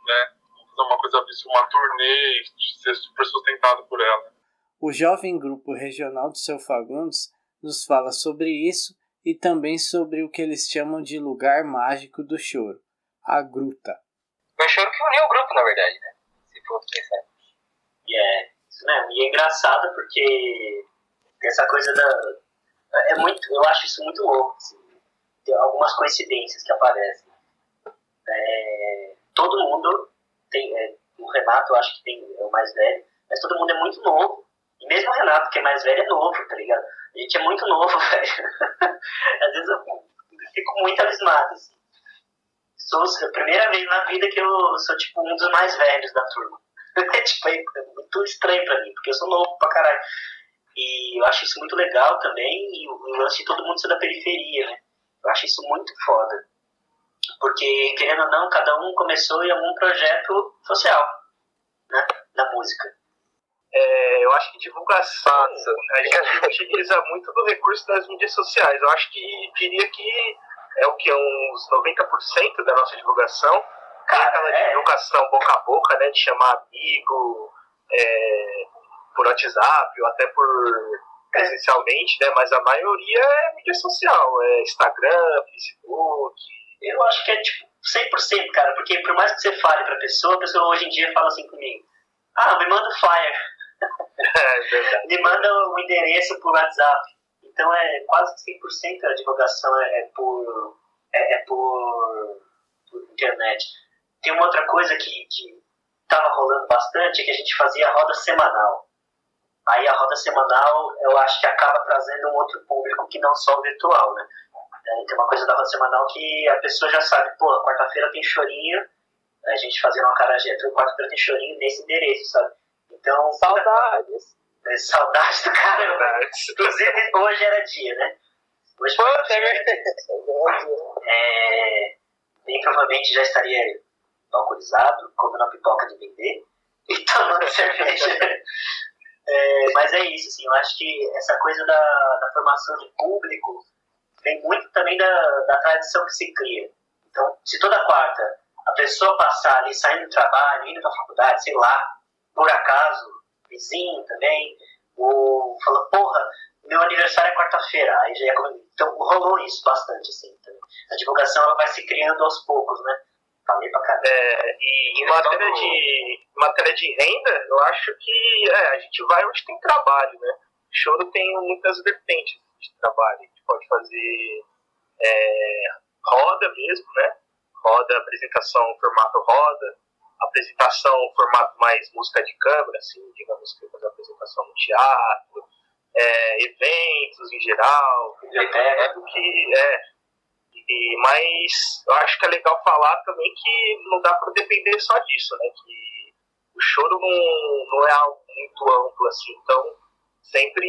né? Fazer uma coisa, uma turnê e ser super sustentado por ela. O jovem grupo regional do Seu Fagundes nos fala sobre isso e também sobre o que eles chamam de lugar mágico do choro, a gruta. Foi o choro que uniu o grupo, na verdade, né? Se for pensar. E é, isso mesmo. E é engraçado porque tem essa coisa da. É muito, eu acho isso muito louco. Assim. Tem algumas coincidências que aparecem. É, todo mundo tem. É, o Renato, eu acho que tem, é o mais velho, mas todo mundo é muito novo. E mesmo o Renato, que é mais velho, é novo, tá ligado? A gente é muito novo, <laughs> velho. Às vezes eu fico muito abismado, assim. Sou a primeira vez na vida que eu sou, tipo, um dos mais velhos da turma. <laughs> é, tipo, é muito estranho pra mim, porque eu sou novo pra caralho. E eu acho isso muito legal também, e o lance de todo mundo ser da periferia, né? Eu acho isso muito foda. Porque, querendo ou não, cada um começou em algum projeto social, né? Na música. É, eu acho que divulgação, a gente utiliza muito do recurso das mídias sociais. Eu acho que diria que é o que? Uns 90% da nossa divulgação. Cara, aquela é. divulgação boca a boca, né? De chamar amigo, é, por WhatsApp ou até por presencialmente, né? Mas a maioria é mídia social, é Instagram, Facebook. Eu acho que é tipo 100%, cara, porque por mais que você fale pra pessoa, a pessoa hoje em dia fala assim comigo: Ah, me manda o flyer. <laughs> É, me manda o endereço por WhatsApp. Então é quase 100% a divulgação é, é por, é, é, por, por internet. Tem uma outra coisa que, que tava rolando bastante, é que a gente fazia roda semanal. Aí a roda semanal, eu acho que acaba trazendo um outro público que não só o virtual, né? É, tem uma coisa da roda semanal que a pessoa já sabe, pô, quarta-feira tem chorinho, a gente fazia uma carajé, então quarta-feira tem chorinho nesse endereço, sabe? Então... Saudades! É, saudades do caramba! Inclusive, hoje era dia, né? Hoje Pô, é, é, bem provavelmente já estaria alcoolizado, comendo a pipoca de vender e tomando <laughs> cerveja. É, mas é isso, assim, eu acho que essa coisa da, da formação de público vem muito também da, da tradição que se cria. Então, se toda quarta a pessoa passar ali, saindo do trabalho, indo para a faculdade, sei lá, por acaso, vizinho também, ou fala, porra, meu aniversário é quarta-feira, aí já é como... Então, rolou isso bastante, assim. Então, a divulgação ela vai se criando aos poucos, né? Falei pra caramba. É, e em matéria de, matéria de renda, eu acho que é, a gente vai onde tem trabalho, né? Choro tem muitas vertentes de trabalho. Pode fazer é, roda mesmo, né? Roda, apresentação, formato roda, apresentação, formato mais música de câmera, assim, digamos que fazer apresentação no teatro, é, eventos em geral, é, do que é, e, mas eu acho que é legal falar também que não dá para depender só disso, né? Que o choro não, não é algo muito amplo, assim, então sempre,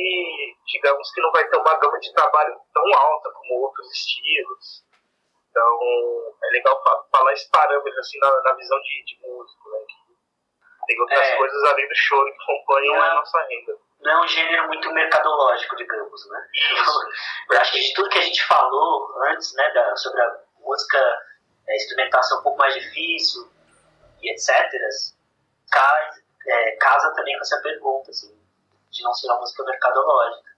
digamos que não vai ter uma gama de trabalho tão alta como outros estilos. Então, é legal falar esse parâmetro, assim, na, na visão de, de músico, né? Que tem outras É. coisas além do choro que acompanham Não é- a nossa renda. Não é um gênero muito mercadológico, digamos, né? <laughs> Eu acho que de tudo que a gente falou antes, né, da, sobre a música é, instrumental ser um pouco mais difícil e etc., casa, é, casa também com essa pergunta, assim, de não ser uma música mercadológica.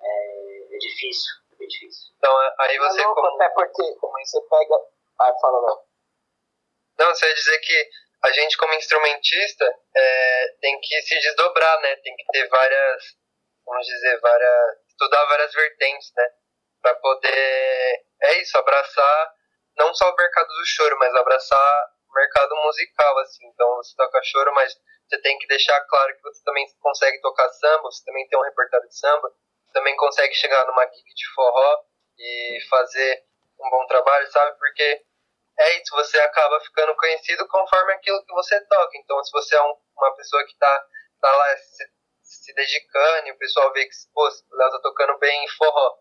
É, é difícil, é bem difícil. Então aí você. É louco, como- até porque, como você pega. Ai, fala, Léo. Não, você ia dizer que a gente, como instrumentista, é, tem que se desdobrar, né? Tem que ter várias, vamos dizer, várias. estudar várias vertentes, né? Pra poder. É isso, abraçar não só o mercado do choro, mas abraçar o mercado musical, assim. Então você toca choro, mas você tem que deixar claro que você também consegue tocar samba, você também tem um repertório de samba, também consegue chegar numa gig de forró e fazer um bom trabalho, sabe? Porque é isso, você acaba ficando conhecido conforme aquilo que você toca. Então, se você é um- uma pessoa que tá, tá lá se, se dedicando e o pessoal vê que, pô, o Léo tá tocando bem em forró.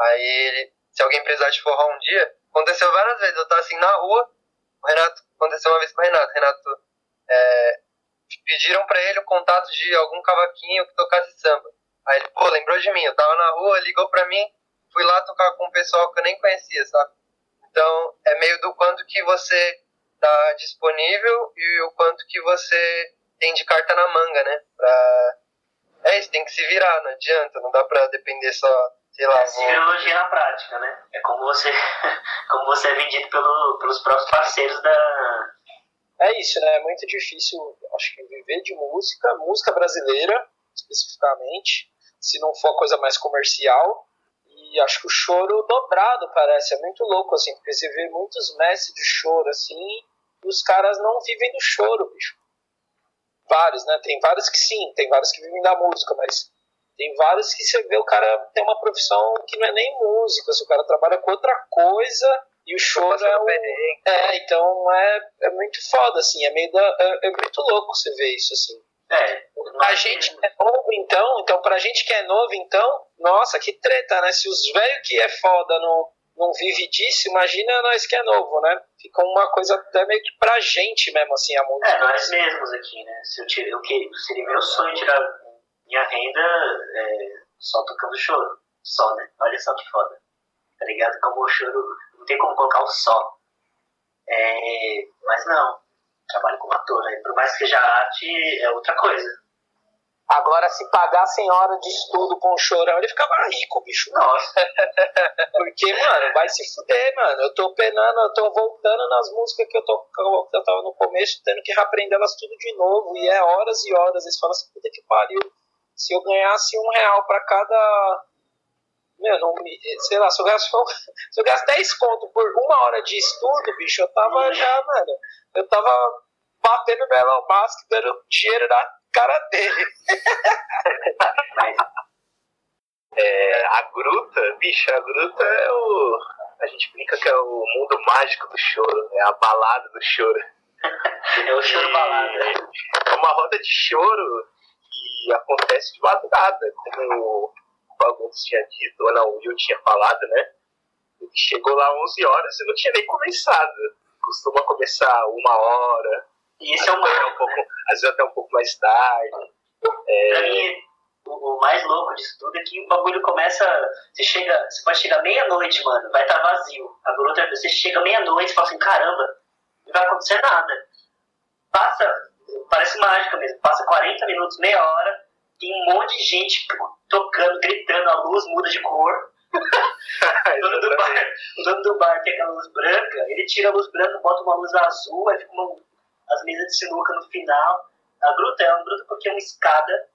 Aí, ele, se alguém precisar de forró um dia, aconteceu várias vezes. Eu tava assim na rua, o Renato, aconteceu uma vez com o Renato. Renato, é, pediram pra ele o contato de algum cavaquinho que tocasse samba. Aí ele, pô, lembrou de mim. Eu tava na rua, ligou pra mim, fui lá tocar com um pessoal que eu nem conhecia, sabe? Então, é meio do quanto que você tá disponível e o quanto que você tem de carta na manga, né? Pra... É isso, tem que se virar, não adianta, não dá pra depender só, sei lá, É siderologia na prática, né? É como você, <laughs> como você é vendido pelo, pelos próprios parceiros da. É isso, né? É muito difícil, acho que viver de música, música brasileira, especificamente, se não for coisa mais comercial. E acho que o choro dobrado parece, é muito louco, assim, porque você vê muitos mestres de choro, assim, e os caras não vivem do choro, bicho. Vários, né? Tem vários que sim, tem vários que vivem da música, mas tem vários que você vê o cara tem uma profissão que não é nem música, assim, o cara trabalha com outra coisa e o choro é um, perrengue. é, então é, é muito foda, assim, é meio da, é, é muito louco você ver isso, assim. É, A gente que é novo, então, então pra gente que é novo, então, nossa, que treta, né? Se os velhos que é foda não, não vive disso, imagina nós que é novo, né? Fica uma coisa até meio que pra gente mesmo, assim, a música. É, nós mesmos aqui, né? Se eu, tira, eu que, seria meu sonho tirar minha renda é, só tocando choro. Só, né? Olha só que foda. Tá ligado? Como o choro. Não tem como colocar o só. É, mas não. Trabalho como ator, né? Por mais que seja arte, é outra coisa. Agora, se pagassem hora de estudo com o chorão, ele ficava rico, bicho. Nossa, <laughs> Porque, mano, vai se fuder, mano. Eu tô penando, eu tô voltando nas músicas que eu, tô, que eu tava no começo, tendo que reaprender elas tudo de novo. E é horas e horas. Eles falam assim, puta que pariu. Se eu ganhasse um real pra cada. Meu, não me. Sei lá, se eu gasto, <laughs> se eu gasto 10 conto por uma hora de estudo, bicho, eu tava já, mano. Eu tava batendo no Elon Musk, dando dinheiro na cara dele. <laughs> É, a gruta, bicho, a gruta é o. A gente brinca que é o mundo mágico do choro, é a balada do choro. é o choro balada. É uma roda de choro e acontece de madrugada, como o Bagunço tinha dito, ou não, o Will tinha falado, né? Ele chegou lá 11 horas e não tinha nem começado. Costuma começar uma hora, E esse é o até marco. um pouco, às vezes até um pouco mais tarde. Pra mim, o, o mais louco disso tudo é que o bagulho começa. Você chega. Você pode chegar meia-noite, mano, vai estar vazio. A gruta, você chega meia-noite e fala assim, caramba, não vai acontecer nada. Passa, parece mágica mesmo, passa 40 minutos, meia hora, tem um monte de gente tocando, gritando, a luz muda de cor. O <laughs> dono do bar, o dono do bar tem aquela luz branca, ele tira a luz branca, bota uma luz azul, aí fica uma, as mesas de sinuca no final. A gruta é uma gruta porque é uma escada,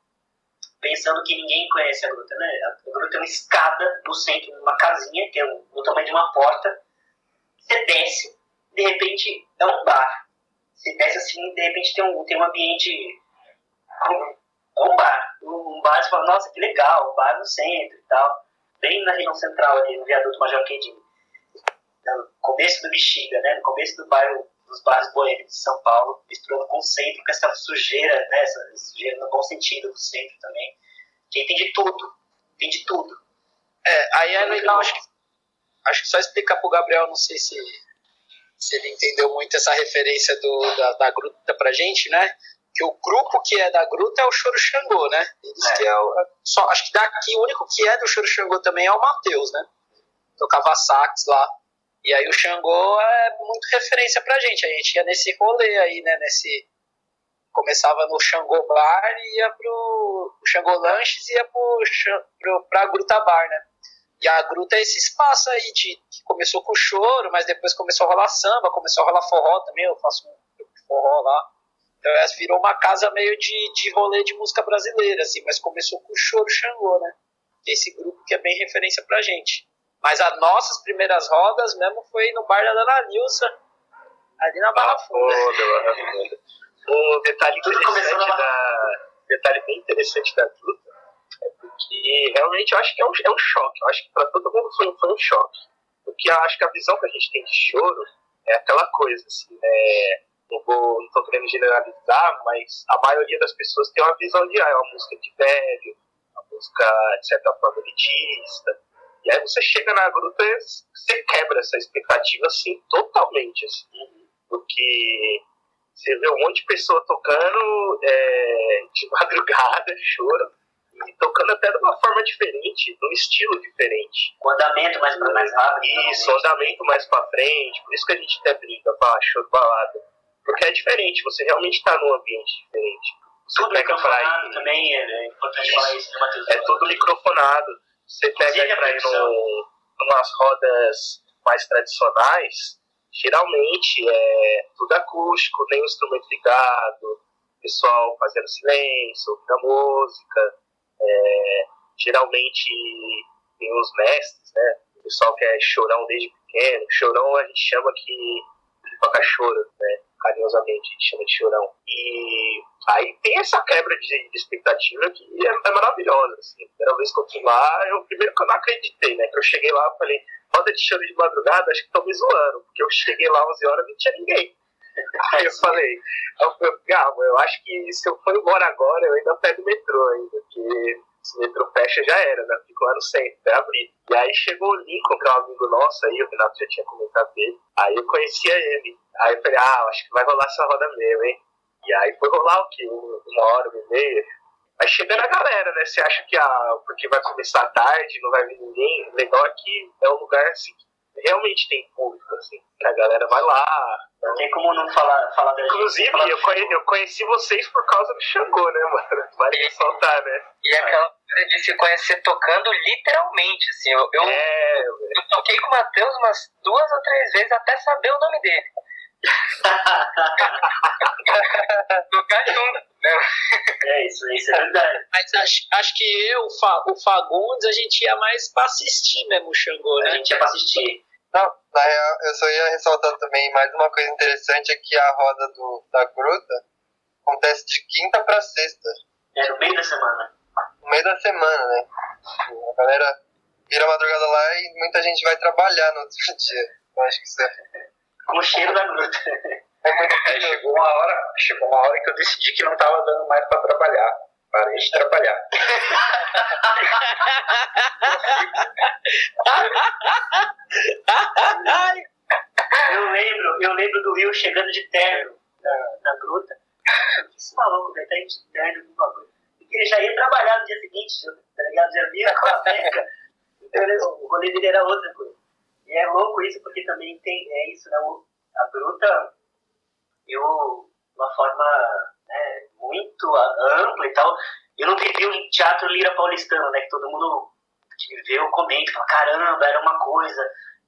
pensando que ninguém conhece a gruta, né? A gruta é uma escada no centro, numa casinha, que é o, o tamanho de uma porta. Você desce, de repente é um bar. Você desce assim, de repente tem um, tem um ambiente. É um bar. Um bar, você fala, nossa, que legal, um bar no centro e tal. Bem na região central ali, no viaduto Major Quedinho. No começo do Bexiga, né? No começo do bairro dos bares boêmios de São Paulo, misturando com o centro, com essa sujeira, né? Essa sujeira no bom sentido do centro também. Que tem de tudo, tem de tudo. É, aí é legal, acho que, acho que só explicar pro Gabriel, não sei se, se ele entendeu muito essa referência do, da, da gruta pra gente, né? Que o grupo que é da gruta é o Choro Xangô, né? Eles É. que é o, só, acho que daqui o único que é do Choro Xangô também é o Matheus, né? Tocava sax lá. E aí o Xangô é muito referência pra gente. A gente ia nesse rolê aí, né? Nesse. Começava no Xangô Bar e ia pro o Xangô Lanches e ia pro, pro, pra Gruta Bar, né? E a Gruta é esse espaço aí de, que começou com choro, mas depois começou a rolar samba, começou a rolar forró também, eu faço um grupo de forró lá. Então essa virou uma casa meio de, de rolê de música brasileira, assim, mas começou com o Choro Xangô, né? Esse grupo que é bem referência pra gente. Mas as nossas primeiras rodas mesmo foi no bar da Dona Nilza, ali na Barra Funda. Foda, Barra Funda. Um detalhe interessante da. Detalhe bem interessante da luta é porque realmente eu acho que é um, é um choque. Eu acho que para todo mundo foi, foi um choque. Porque eu acho que a visão que a gente tem de choro é aquela coisa, assim, né? Não vou, não tô querendo generalizar, mas a maioria das pessoas tem uma visão de, ah, é uma música de velho, uma música, de certa forma, elitista. E aí você chega na gruta e você quebra essa expectativa, assim, totalmente, assim. Porque você vê um monte de pessoa tocando é, de <laughs> madrugada, choro, e tocando até de uma forma diferente, de um estilo diferente. O andamento mais, mais rápido. Isso, andamento mais pra frente, por isso que a gente até brinca, pá, choro balada. Porque é diferente, você realmente tá num ambiente diferente. Você Tudo pega pra microfonado ir. também, é, é importante Isso. falar isso, né, Matheus? É tudo microfonado. Você pega aí pra ir num, numas rodas mais tradicionais, geralmente é tudo acústico, nem o instrumento ligado, pessoal fazendo silêncio, ouvindo a música. é, geralmente tem os mestres, né? O pessoal que é chorão desde pequeno. Chorão a gente chama que toca choro, né? Carinhosamente chama de chorão. E aí tem essa quebra de, de expectativa que é, é maravilhosa. Assim. Primeira vez que eu fui lá, eu primeiro que eu não acreditei, né? Que eu cheguei lá e falei, roda de choro de madrugada, acho que estão me zoando, porque eu cheguei lá 11 horas e não tinha ninguém. <laughs> Aí eu falei, eu falei, Gabo, eu acho que se eu for embora agora, eu ainda pego o metrô ainda, porque se o metrô fecha já era, né? Fico lá no centro, até abrir. E aí chegou o Lincoln, que é um amigo nosso aí, o Renato já tinha comentado dele. Aí eu conhecia ele. Aí eu falei, ah, acho que vai rolar essa roda mesmo, hein? E aí foi rolar o quê? Um- Uma hora, uma e meia. Aí chegando a galera, né? Você acha que ah, porque vai começar tarde, não vai vir ninguém. O legal é que é um lugar assim que realmente tem público, assim. que A galera vai lá. Não tem como não falar, falar da gente. Inclusive, falar do eu, conhe- eu conheci vocês por causa do Xangô, né, mano? Vale ressaltar, né? E aquela coisa de se conhecer tocando literalmente, assim. Eu, eu, É, eu toquei com o Matheus umas duas ou três vezes até saber o nome dele. <laughs> Tocar junto, né? É isso, isso é verdade. Mas acho, acho que eu, o Fa- o Fagundes, a gente ia mais pra assistir mesmo o Xangô, A né? gente ia pra assistir. Não, na real, eu só ia ressaltar também mais uma coisa interessante é que a roda do, da gruta acontece de quinta pra sexta, É no meio da semana. no meio da semana, né? A galera vira madrugada lá e muita gente vai trabalhar no outro <laughs> dia. Eu acho que isso é, Com o cheiro da gruta. é muito Aí chegou uma hora, chegou uma hora que eu decidi que não tava dando mais pra trabalhar. Parei de trabalhar. Eu lembro, eu lembro do Will chegando de terno na, na gruta. Esse maluco, velho, tá indo de terno com bagulho. Porque ele já ia trabalhar no dia seguinte, tá ligado? Já vinha com a seca. Então o rolê dele era outra coisa. E é louco isso, porque também tem, é isso, né? A gruta, eu, uma forma né, muito ampla e tal, eu não vivi o teatro Lira Paulistano, né? Que todo mundo que viveu comenta, fala, caramba, era uma coisa.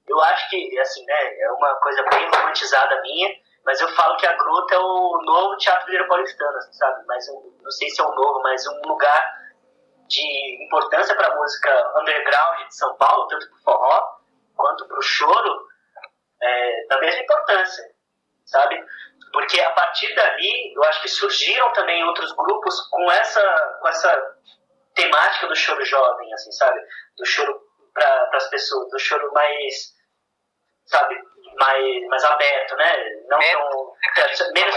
Eu acho que, assim, né, é uma coisa bem romantizada minha, mas eu falo que a Gruta é o novo Teatro Lira Paulistano, assim, sabe? Mas um- não sei se é o novo, mas um lugar de importância para a música underground de São Paulo, tanto pro forró quanto pro choro, é, da mesma importância, sabe? Porque a partir dali, eu acho que surgiram também outros grupos com essa, com essa temática do choro jovem, assim, sabe? Do choro para as pessoas, do choro mais, sabe, mais, mais aberto, né? Não Menos tão. Menos.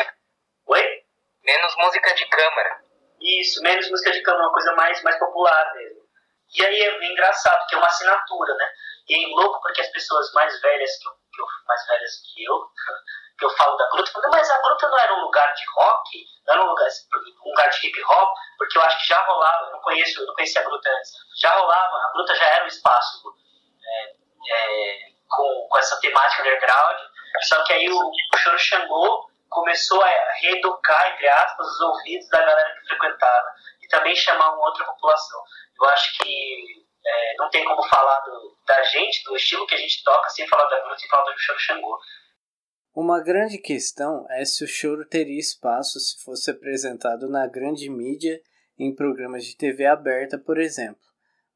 Oi? Menos música de câmara. Isso, menos música de câmara, uma coisa mais, mais popular mesmo. E aí é engraçado, porque é uma assinatura, né? E é louco porque as pessoas mais velhas que eu, que eu mais velhas que eu, <laughs> que eu falo da gruta, mas a gruta não era um lugar de rock, não era um lugar, um lugar de hip hop, porque eu acho que já rolava, eu não conheço, eu não conhecia a gruta antes, já rolava, a gruta já era um espaço é, é, com, com essa temática underground, só que aí o, o Choro Xangô começou a reeducar, entre aspas, os ouvidos da galera que frequentava e também chamar uma outra população. Eu acho que é, não tem como falar do, da gente, do estilo que a gente toca, sem falar da gruta e falar do Choro Xangô. Uma grande questão é se o choro teria espaço se fosse apresentado na grande mídia em programas de TV aberta, por exemplo.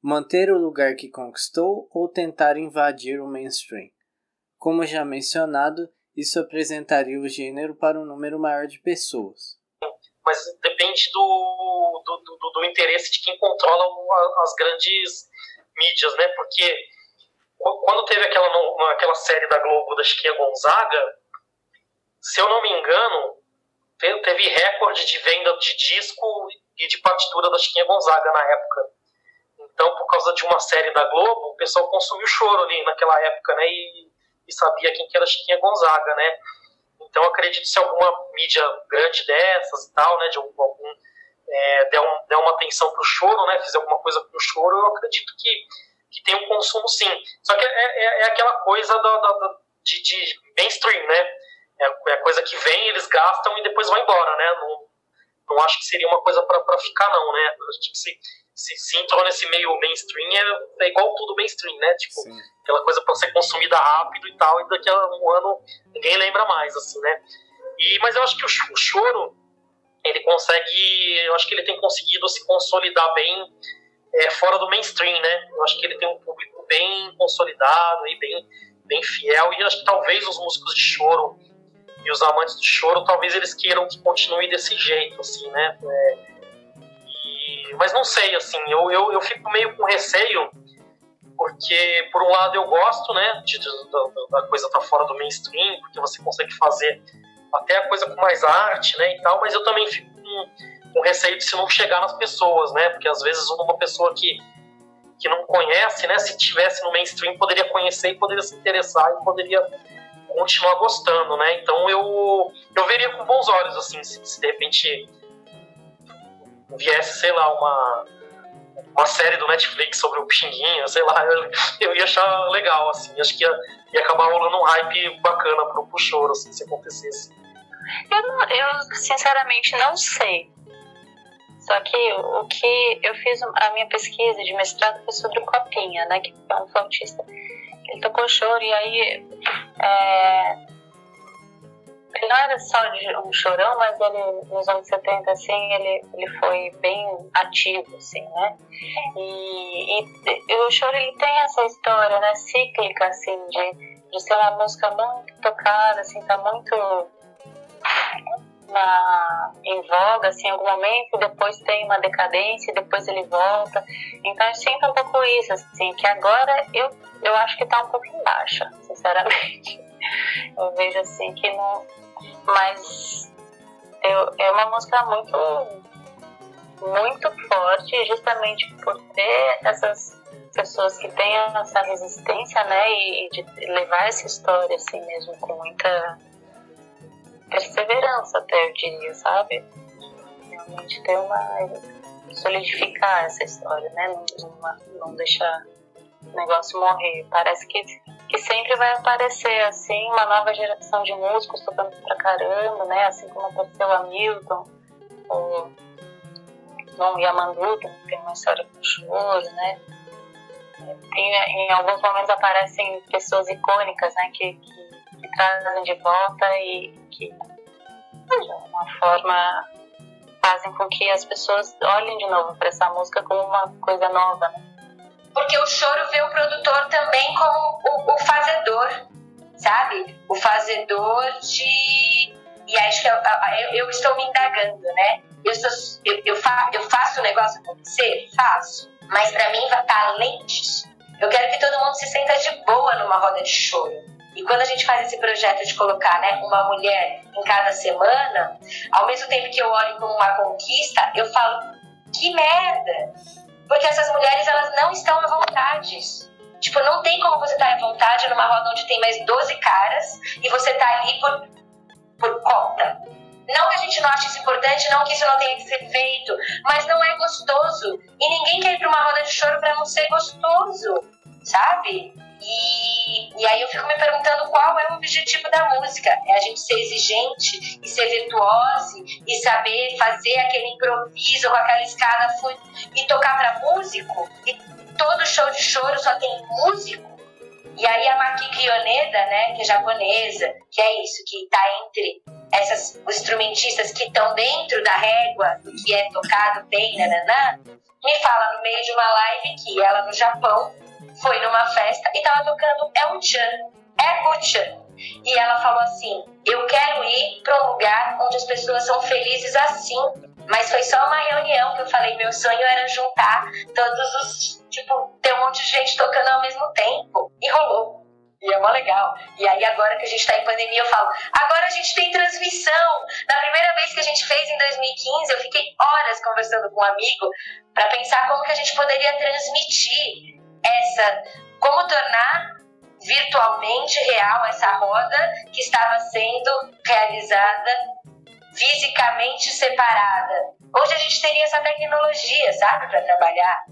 Manter o lugar que conquistou ou tentar invadir o mainstream. Como já mencionado, isso apresentaria o gênero para um número maior de pessoas. Mas depende do, do, do, do interesse de quem controla as grandes mídias, né? Porque quando teve aquela, aquela série da Globo da Chiquinha Gonzaga, se eu não me engano, teve recorde de venda de disco e de partitura da Chiquinha Gonzaga na época. Então, por causa de uma série da Globo, o pessoal consumiu choro ali naquela época, né? E, e sabia quem que era Chiquinha Gonzaga, né? Então, acredito se alguma mídia grande dessas e tal, né? De algum, algum é, der, um, der uma atenção pro choro, né? Fizer alguma coisa pro choro, eu acredito que, que tem um consumo sim. Só que é, é, é aquela coisa da, da, da de, de, mainstream, né? É, é coisa que vem, eles gastam e depois vão embora, né? Não, não acho que seria uma coisa para ficar, não, né? Acho que se, se, se entrou nesse meio mainstream, é, é igual tudo mainstream, né? Tipo, Sim. aquela coisa para ser consumida rápido e tal, e daqui a um ano ninguém lembra mais, assim, né? E, mas eu acho que o, o choro, ele consegue, eu acho que ele tem conseguido se consolidar bem é, fora do mainstream, né? Eu acho que ele tem um público bem consolidado e bem, bem fiel, e acho que talvez os músicos de choro e os amantes do choro, talvez eles queiram que continue desse jeito, assim, né? É, e, mas não sei, assim, eu, eu, eu fico meio com receio, porque, por um lado, eu gosto, né, de, de, da, da coisa estar tá fora do mainstream, porque você consegue fazer até a coisa com mais arte, né, e tal, mas eu também fico com, com receio de se não chegar nas pessoas, né, porque às vezes uma pessoa que, que não conhece, né, se tivesse no mainstream, poderia conhecer e poderia se interessar e poderia continuar gostando, né? Então eu, eu veria com bons olhos, assim, se, se de repente viesse, sei lá, uma, uma série do Netflix sobre o Pixinguinha, sei lá, eu, eu ia achar legal, assim, acho que ia, ia acabar rolando um hype bacana pro, pro choro, assim, se acontecesse. Eu, eu sinceramente não sei. Só que o que eu fiz a minha pesquisa de mestrado foi sobre o Copinha, né, que é um flautista ele tocou choro e aí é, ele não era só um chorão, mas ele nos anos 70 assim ele, ele foi bem ativo assim, né? E, e, e o choro ele tem essa história, né, cíclica assim de, de ser uma música muito tocada, assim, tá muito na, em voga assim, em algum momento, depois tem uma decadência, depois ele volta. Então eu sinto um pouco isso, assim, que agora eu, eu acho que está um pouco em baixa, sinceramente. <laughs> Eu vejo assim que não. Mas eu, é uma música muito, muito forte, justamente por ter essas pessoas que têm essa resistência, né, e de levar essa história assim mesmo com muita perseverança até eu diria, sabe? Realmente ter uma. solidificar essa história, né? Não, não, não deixar o negócio morrer. Parece que, que sempre vai aparecer, assim, uma nova geração de músicos tocando pra caramba, né? Assim como apareceu o Hamilton, o João Yamandu, que tem uma história com choro, né? Tem, em alguns momentos aparecem pessoas icônicas, né? Que, que que trazem de volta e que, de uma forma, fazem com que as pessoas olhem de novo para essa música como uma coisa nova, né? Porque o choro vê o produtor também como o, o fazedor, sabe? O fazedor de. E acho que eu, eu, estou me indagando, né? Eu, sou, eu, eu, fa, eu faço o negócio acontecer? Faço. Mas para mim, tá além disso. Eu quero que todo mundo se sinta de boa numa roda de choro E quando a gente faz esse projeto de colocar né, uma mulher em cada semana, ao mesmo tempo que eu olho como uma conquista, eu falo, que merda! Porque essas mulheres, elas não estão à vontade. Tipo, não tem como você estar tá à vontade numa roda onde tem mais 12 caras e você tá ali por, por conta. Não que a gente não ache isso importante, não que isso não tenha que ser feito, mas não é gostoso. E ninguém quer ir para uma roda de choro para não ser gostoso, sabe? E, e aí eu fico me perguntando qual é o objetivo da música. É a gente ser exigente e ser virtuoso e saber fazer aquele improviso com aquela escada e tocar para músico. E todo show de choro só tem músico. E aí a Maki Krioneda, né, que é japonesa, que é isso, que está entre essas, os instrumentistas que estão dentro da régua do que é tocado bem, nananã, me fala no meio de uma live que ela no Japão foi numa festa e tava tocando El-chan, Egu-chan. E ela falou assim: Eu quero ir para um lugar onde as pessoas são felizes assim. Mas foi só uma reunião que eu falei: Meu sonho era juntar todos os. Tipo, ter um monte de gente tocando ao mesmo tempo. E rolou. E é mó legal. E aí, agora que a gente está em pandemia, eu falo: agora a gente tem transmissão. Na primeira vez que a gente fez em 2015, eu fiquei horas conversando com um amigo para pensar como que a gente poderia transmitir essa como tornar virtualmente real essa roda que estava sendo realizada fisicamente separada. Hoje a gente teria essa tecnologia, sabe, para trabalhar,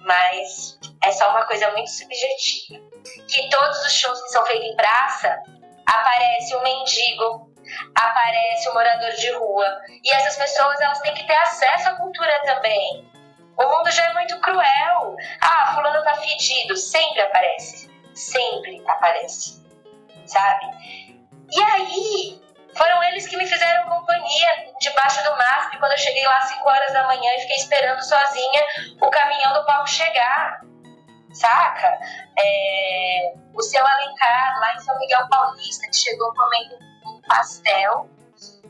mas é só uma coisa muito subjetiva. Que todos os shows que são feitos em praça aparece um mendigo, aparece um morador de rua e essas pessoas elas têm que ter acesso à cultura também. O mundo já é muito cruel. Ah, fulano tá fedido. Sempre aparece. Sempre aparece. Sabe? E aí, foram eles que me fizeram companhia debaixo do mastro quando eu cheguei lá às 5 horas da manhã e fiquei esperando sozinha o caminhão do palco chegar. Saca? É, o seu Alencar, lá em São Miguel Paulista, que chegou comendo um pastel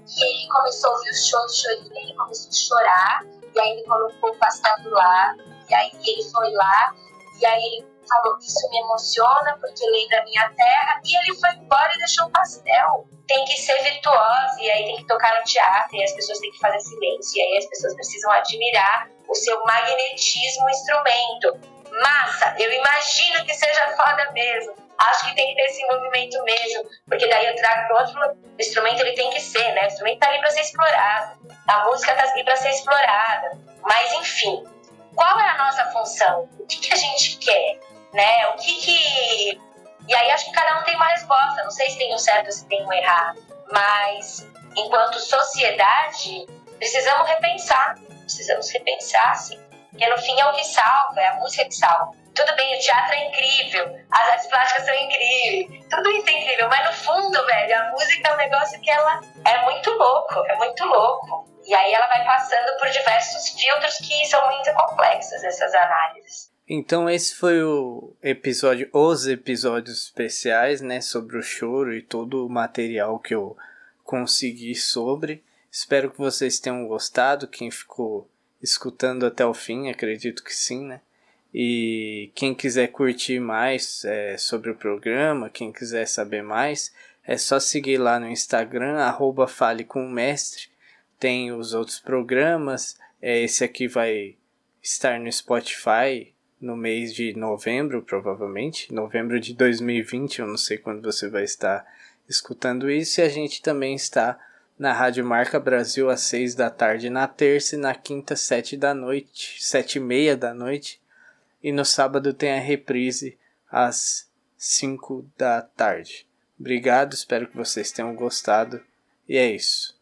e ele começou a ouvir o show de chorinho, ele começou a chorar e aí ele colocou o pastel do lado, e aí ele foi lá, e aí ele falou: Isso me emociona porque lembra a minha terra, e ele foi embora e deixou o pastel. Tem que ser virtuoso, e aí tem que tocar no teatro, e as pessoas têm que fazer silêncio, e aí as pessoas precisam admirar o seu magnetismo instrumento. Massa, eu imagino que seja foda mesmo. Acho que tem que ter esse movimento mesmo, porque daí eu trago para outro instrumento, ele tem que ser, né? O instrumento tá ali para ser explorado, a música tá ali para ser explorada. Mas enfim, qual é a nossa função? O que, que a gente quer, né? O que que e aí acho que cada um tem uma resposta. Não sei se tem um certo ou se tem um errado, mas enquanto sociedade precisamos repensar, precisamos repensar, sim. Porque no fim é o que salva, é a música que salva. Tudo bem, o teatro é incrível, as artes plásticas são incríveis, tudo isso é incrível, mas no fundo, velho, a música é um negócio que ela é muito louco, é muito louco. E aí ela vai passando por diversos filtros que são muito complexos, essas análises. Então esse foi o episódio, os episódios especiais, né, sobre o choro e todo o material que eu consegui sobre. Espero que vocês tenham gostado, quem ficou escutando até o fim, acredito que sim, né? E quem quiser curtir mais é, sobre o programa, quem quiser saber mais, é só seguir lá no Instagram, arroba Fale com o Mestre. Tem os outros programas. É, esse aqui vai estar no Spotify no mês de novembro, provavelmente. Novembro de 2020, eu não sei quando você vai estar escutando isso. E a gente também está na Rádio Marca Brasil às 6 da tarde na terça e na quinta, 7 da noite, 7 e meia da noite. E no sábado tem a reprise às 5 da tarde. Obrigado, espero que vocês tenham gostado. E é isso.